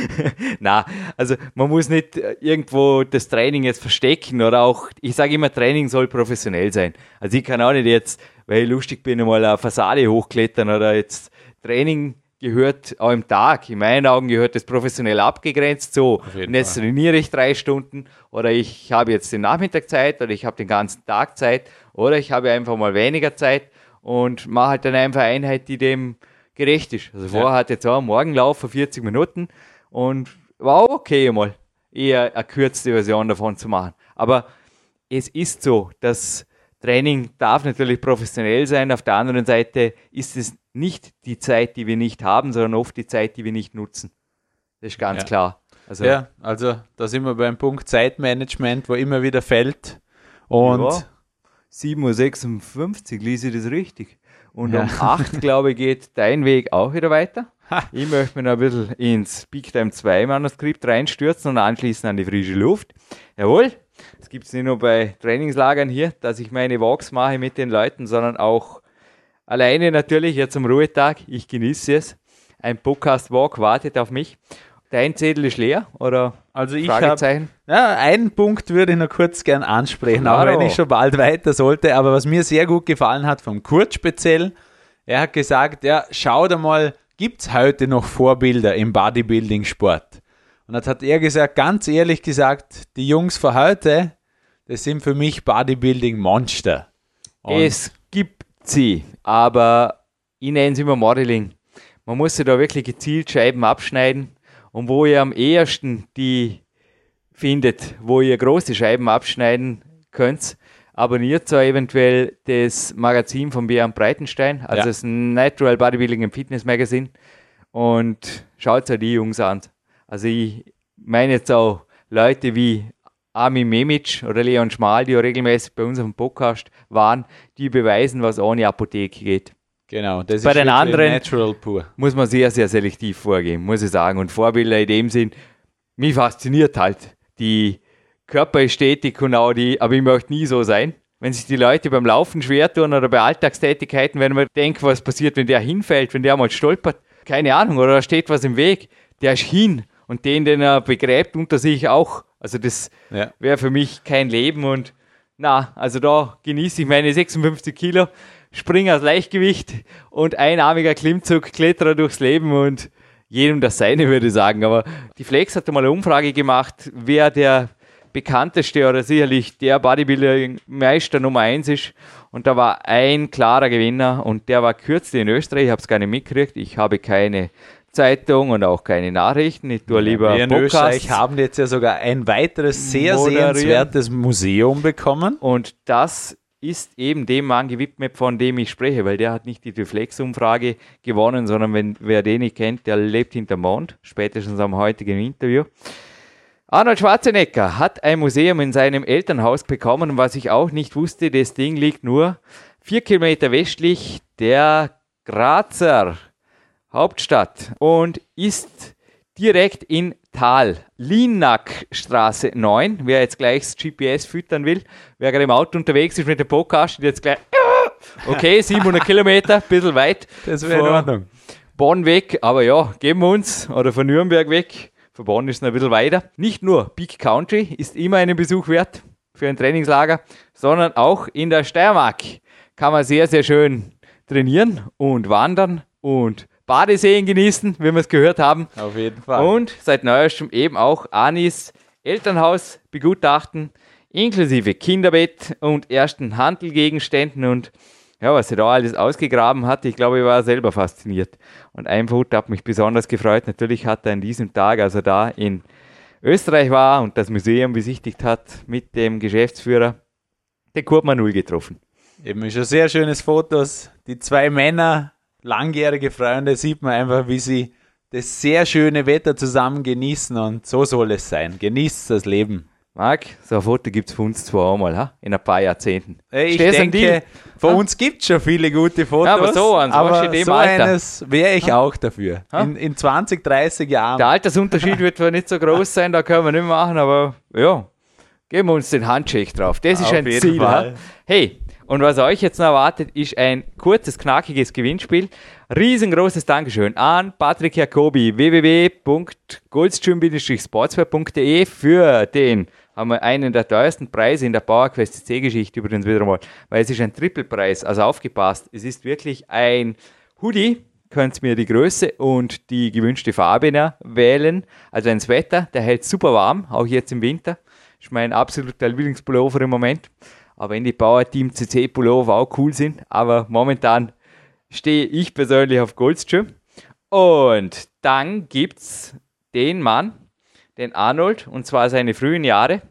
S3: na, also man muss nicht äh, irgendwo das Training jetzt verstecken oder auch, ich sage immer, Training soll professionell sein. Also ich kann auch nicht jetzt weil ich lustig bin, mal eine Fassade hochklettern oder jetzt Training gehört auch im Tag. In meinen Augen gehört das professionell abgegrenzt. So, und jetzt Fall. trainiere ich drei Stunden oder ich habe jetzt den Nachmittag Zeit oder ich habe den ganzen Tag Zeit oder ich habe einfach mal weniger Zeit und mache halt dann einfach eine Einheit, die dem gerecht ist. Also vorher hatte ich zwar einen Morgenlauf von 40 Minuten und war auch okay mal eher eine kürzte Version davon zu machen. Aber es ist so, dass Training darf natürlich professionell sein. Auf der anderen Seite ist es nicht die Zeit, die wir nicht haben, sondern oft die Zeit, die wir nicht nutzen. Das ist ganz
S2: ja.
S3: klar.
S2: Also, ja, also da sind wir beim Punkt Zeitmanagement, wo immer wieder fällt. Und ja,
S3: 7.56 Uhr ließ ich das richtig. Und ja. um 8, glaube ich, geht dein Weg auch wieder weiter. Ha. Ich möchte mich noch ein bisschen ins Big Time 2 Manuskript reinstürzen und anschließen an die frische Luft. Jawohl, es gibt es nicht nur bei Trainingslagern hier, dass ich meine Walks mache mit den Leuten, sondern auch alleine natürlich jetzt am Ruhetag. Ich genieße es. Ein Podcast-Walk wartet auf mich. Dein Zettel ist leer oder
S2: also ich habe ja, einen Punkt würde ich noch kurz gern ansprechen, auch wenn ich schon bald weiter sollte. Aber was mir sehr gut gefallen hat vom Kurt speziell, er hat gesagt, ja, schau da mal, gibt es heute noch Vorbilder im Bodybuilding-Sport? Und das hat er gesagt, ganz ehrlich gesagt, die Jungs von heute, das sind für mich Bodybuilding-Monster.
S3: Es gibt sie, aber ich nenne sie immer Modeling. Man muss sich da wirklich gezielt Scheiben abschneiden. Und wo ihr am ehesten die findet, wo ihr große Scheiben abschneiden könnt, abonniert so eventuell das Magazin von Björn Breitenstein, also ja. das Natural Bodybuilding and Fitness Magazine. Und schaut euch die Jungs an. Also ich meine jetzt auch Leute wie Armin Memic oder Leon Schmal, die ja regelmäßig bei uns auf dem Podcast waren, die beweisen, was ohne Apotheke geht.
S2: Genau, das
S3: bei ist den anderen natural pur. muss man sehr, sehr selektiv vorgehen, muss ich sagen. Und Vorbilder in dem Sinn, mich fasziniert halt die Körperästhetik und auch die, aber ich möchte nie so sein. Wenn sich die Leute beim Laufen schwer tun oder bei Alltagstätigkeiten, wenn man denkt, was passiert, wenn der hinfällt, wenn der mal stolpert, keine Ahnung, oder da steht was im Weg, der ist hin, und den, den er begräbt, unter sich auch. Also das ja. wäre für mich kein Leben und na, also da genieße ich meine 56 Kilo, springe aus Leichtgewicht und einarmiger Klimmzug, Kletterer durchs Leben und jedem das seine, würde ich sagen. Aber die Flex hat mal eine Umfrage gemacht, wer der bekannteste oder sicherlich der Bodybuilder-Meister Nummer 1 ist. Und da war ein klarer Gewinner und der war kürzlich in Österreich. Ich habe es gar nicht mitgekriegt. Ich habe keine Zeitung und auch keine Nachrichten. Ich tue lieber
S2: Wir in
S3: Podcasts.
S2: Österreich haben jetzt ja sogar ein weiteres sehr
S3: Moderieren.
S2: sehenswertes Museum bekommen.
S3: Und das ist eben dem Mann gewidmet, von dem ich spreche, weil der hat nicht die Reflex-Umfrage gewonnen, sondern wenn wer den nicht kennt, der lebt hinterm Mond, spätestens am heutigen Interview. Arnold Schwarzenegger hat ein Museum in seinem Elternhaus bekommen, was ich auch nicht wusste, das Ding liegt nur vier Kilometer westlich der Grazer Hauptstadt und ist direkt in Tal, Linak-Straße 9. Wer jetzt gleich das GPS füttern will, wer gerade im Auto unterwegs ist mit dem Podcast, und jetzt gleich, okay, 700 Kilometer, bisschen weit.
S2: Das wäre in
S3: von
S2: Ordnung.
S3: Bonn weg, aber ja, geben wir uns, oder von Nürnberg weg. Von Bonn ist noch ein bisschen weiter. Nicht nur Big Country ist immer einen Besuch wert für ein Trainingslager, sondern auch in der Steiermark kann man sehr, sehr schön trainieren und wandern und Badeseen genießen, wie wir es gehört haben.
S2: Auf jeden Fall.
S3: Und seit neuestem eben auch Anis Elternhaus begutachten, inklusive Kinderbett und ersten Handelgegenständen und ja, was sie da alles ausgegraben hat, ich glaube, ich war selber fasziniert. Und ein Foto hat mich besonders gefreut. Natürlich hat er an diesem Tag, als er da in Österreich war und das Museum besichtigt hat, mit dem Geschäftsführer, den Kurt Manul getroffen.
S2: Eben schon sehr schönes Fotos. Die zwei Männer, langjährige Freunde, sieht man einfach, wie sie das sehr schöne Wetter zusammen genießen und so soll es sein. Genießt das Leben.
S3: Marc, so ein Foto gibt es von uns zwar auch mal, ha? in ein paar Jahrzehnten.
S2: Ich
S3: Stehst
S2: denke, von
S3: Ha?
S2: uns gibt es schon viele gute Fotos.
S3: Ja, aber so eins,
S2: aber
S3: in dem
S2: so
S3: Alter.
S2: eines wäre ich auch dafür.
S3: Ha?
S2: In, in 20, 30 Jahren.
S3: Der Altersunterschied wird zwar nicht so groß sein, da können wir nicht machen, aber ja, geben wir uns den Handshake drauf. Das ist
S2: Auf
S3: ein
S2: jeden
S3: Ziel. Ha? Hey, und was euch jetzt noch erwartet, ist ein kurzes, knackiges Gewinnspiel. Riesengroßes Dankeschön an Patrick Jacobi, www.goldstream-sportswear.de für den haben wir einen der teuersten Preise in der PowerQuest C-Geschichte übrigens wieder mal, weil es ist ein Triple-Preis, also aufgepasst. Es ist wirklich ein Hoodie, könnt mir die Größe und die gewünschte Farbe wählen. Also ein Sweater, der hält super warm, auch jetzt im Winter. Ist mein absoluter Lieblingspullover im Moment. Aber wenn die Power Team CC Pullover auch cool sind, aber momentan stehe ich persönlich auf Goldstream. Und dann gibt's den Mann, den Arnold, und zwar seine frühen Jahre,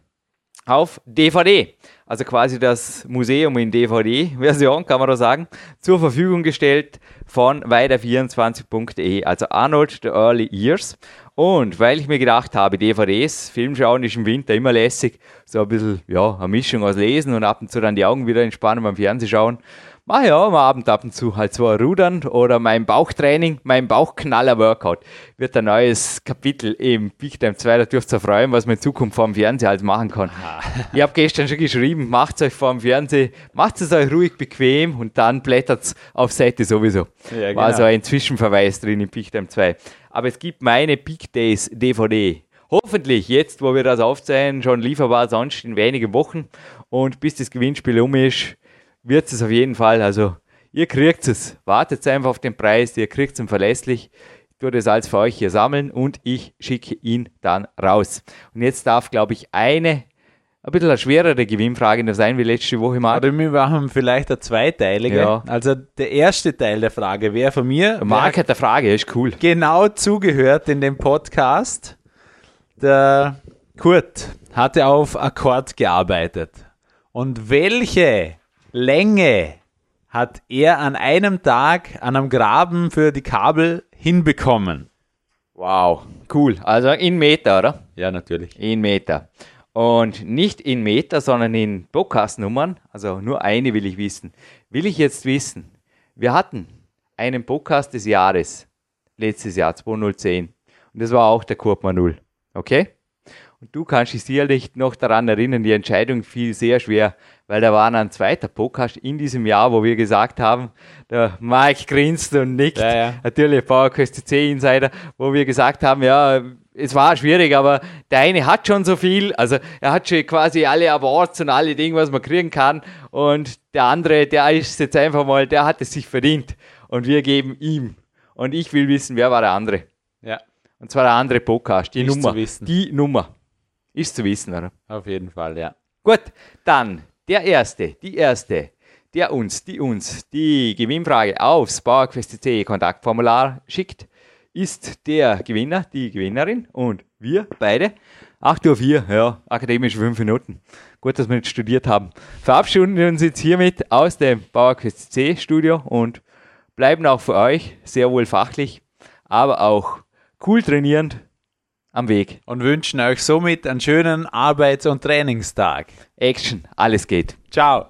S3: auf DVD. Also quasi das Museum in DVD-Version, kann man da sagen, zur Verfügung gestellt von weiter24.de. Also Arnold, The Early Years. Und weil ich mir gedacht habe, DVDs, Filmschauen ist im Winter immer lässig, so ein bisschen, ja, eine Mischung aus Lesen und ab und zu dann die Augen wieder entspannen beim Fernsehschauen, mache ich auch am Abend ab und zu halt so ein Rudern oder mein Bauchtraining, mein Bauchknaller-Workout wird ein neues Kapitel im Big Time 2, da dürft ihr freuen, was man in Zukunft vor dem Fernseher halt machen kann. Ich habe gestern schon geschrieben, macht euch vor dem Fernseher, macht es euch ruhig bequem und dann blättert es auf Seite sowieso.
S2: Ja,
S3: War
S2: genau.
S3: so ein Zwischenverweis drin im Big Time 2. Aber es gibt meine Big Days DVD. Hoffentlich jetzt, wo wir das aufzeichnen, schon lieferbar, sonst in wenigen Wochen. Und bis das Gewinnspiel um ist, wird es auf jeden Fall. Also, ihr kriegt es. Wartet einfach auf den Preis, ihr kriegt es verlässlich. Ich tue das alles für euch hier sammeln und ich schicke ihn dann raus. Und jetzt darf, glaube ich, eine ein bisschen eine schwerere Gewinnfrage sein wie letzte Woche mal.
S2: Oder wir machen vielleicht eine zweiteilige.
S3: Ja.
S2: Also der erste Teil der Frage wäre von mir,
S3: Marc hat eine Frage, ist cool.
S2: genau zugehört in dem Podcast. Der Kurt hatte auf Akkord gearbeitet. Und welche Länge hat er an einem Tag an einem Graben für die Kabel hinbekommen?
S3: Wow, cool. Also in Meter, oder?
S2: Ja, natürlich.
S3: In Meter. Und nicht in Meter, sondern in Podcast-Nummern. Also nur eine will ich wissen. Will ich jetzt wissen, wir hatten einen Podcast des Jahres, letztes Jahr, 2010. Und das war auch der Kurpmann 0. Okay? Und du kannst dich sicherlich noch daran erinnern, die Entscheidung fiel sehr schwer, weil da war ein zweiter Podcast in diesem Jahr, wo wir gesagt haben, der Mike grinst und nickt,
S2: Ja, ja.
S3: natürlich PowerQuest C Insider, wo wir gesagt haben, ja, es war schwierig, aber der eine hat schon so viel, also er hat schon quasi alle Awards und alle Dinge, was man kriegen kann und der andere, der ist jetzt einfach mal, der hat es sich verdient und wir geben ihm. Und ich will wissen, wer war der andere?
S2: Ja,
S3: Und zwar der andere Podcast, die
S2: Ist
S3: Nummer.
S2: zu wissen.
S3: Die Nummer. Ist zu wissen, oder?
S2: auf jeden Fall, ja.
S3: Gut, dann der Erste, die Erste, der uns, die uns die Gewinnfrage aufs PowerQuest.de Kontaktformular schickt, ist der Gewinner, die Gewinnerin und wir beide. 8.04 Uhr, ja, akademische 5 Minuten. Gut, dass wir nicht studiert haben. Verabschieden wir uns jetzt hiermit aus dem PowerQuest.c Studio und bleiben auch für euch sehr wohl fachlich, aber auch cool trainierend am Weg.
S2: Und wünschen euch somit einen schönen Arbeits- und Trainingstag.
S3: Action, alles geht.
S2: Ciao.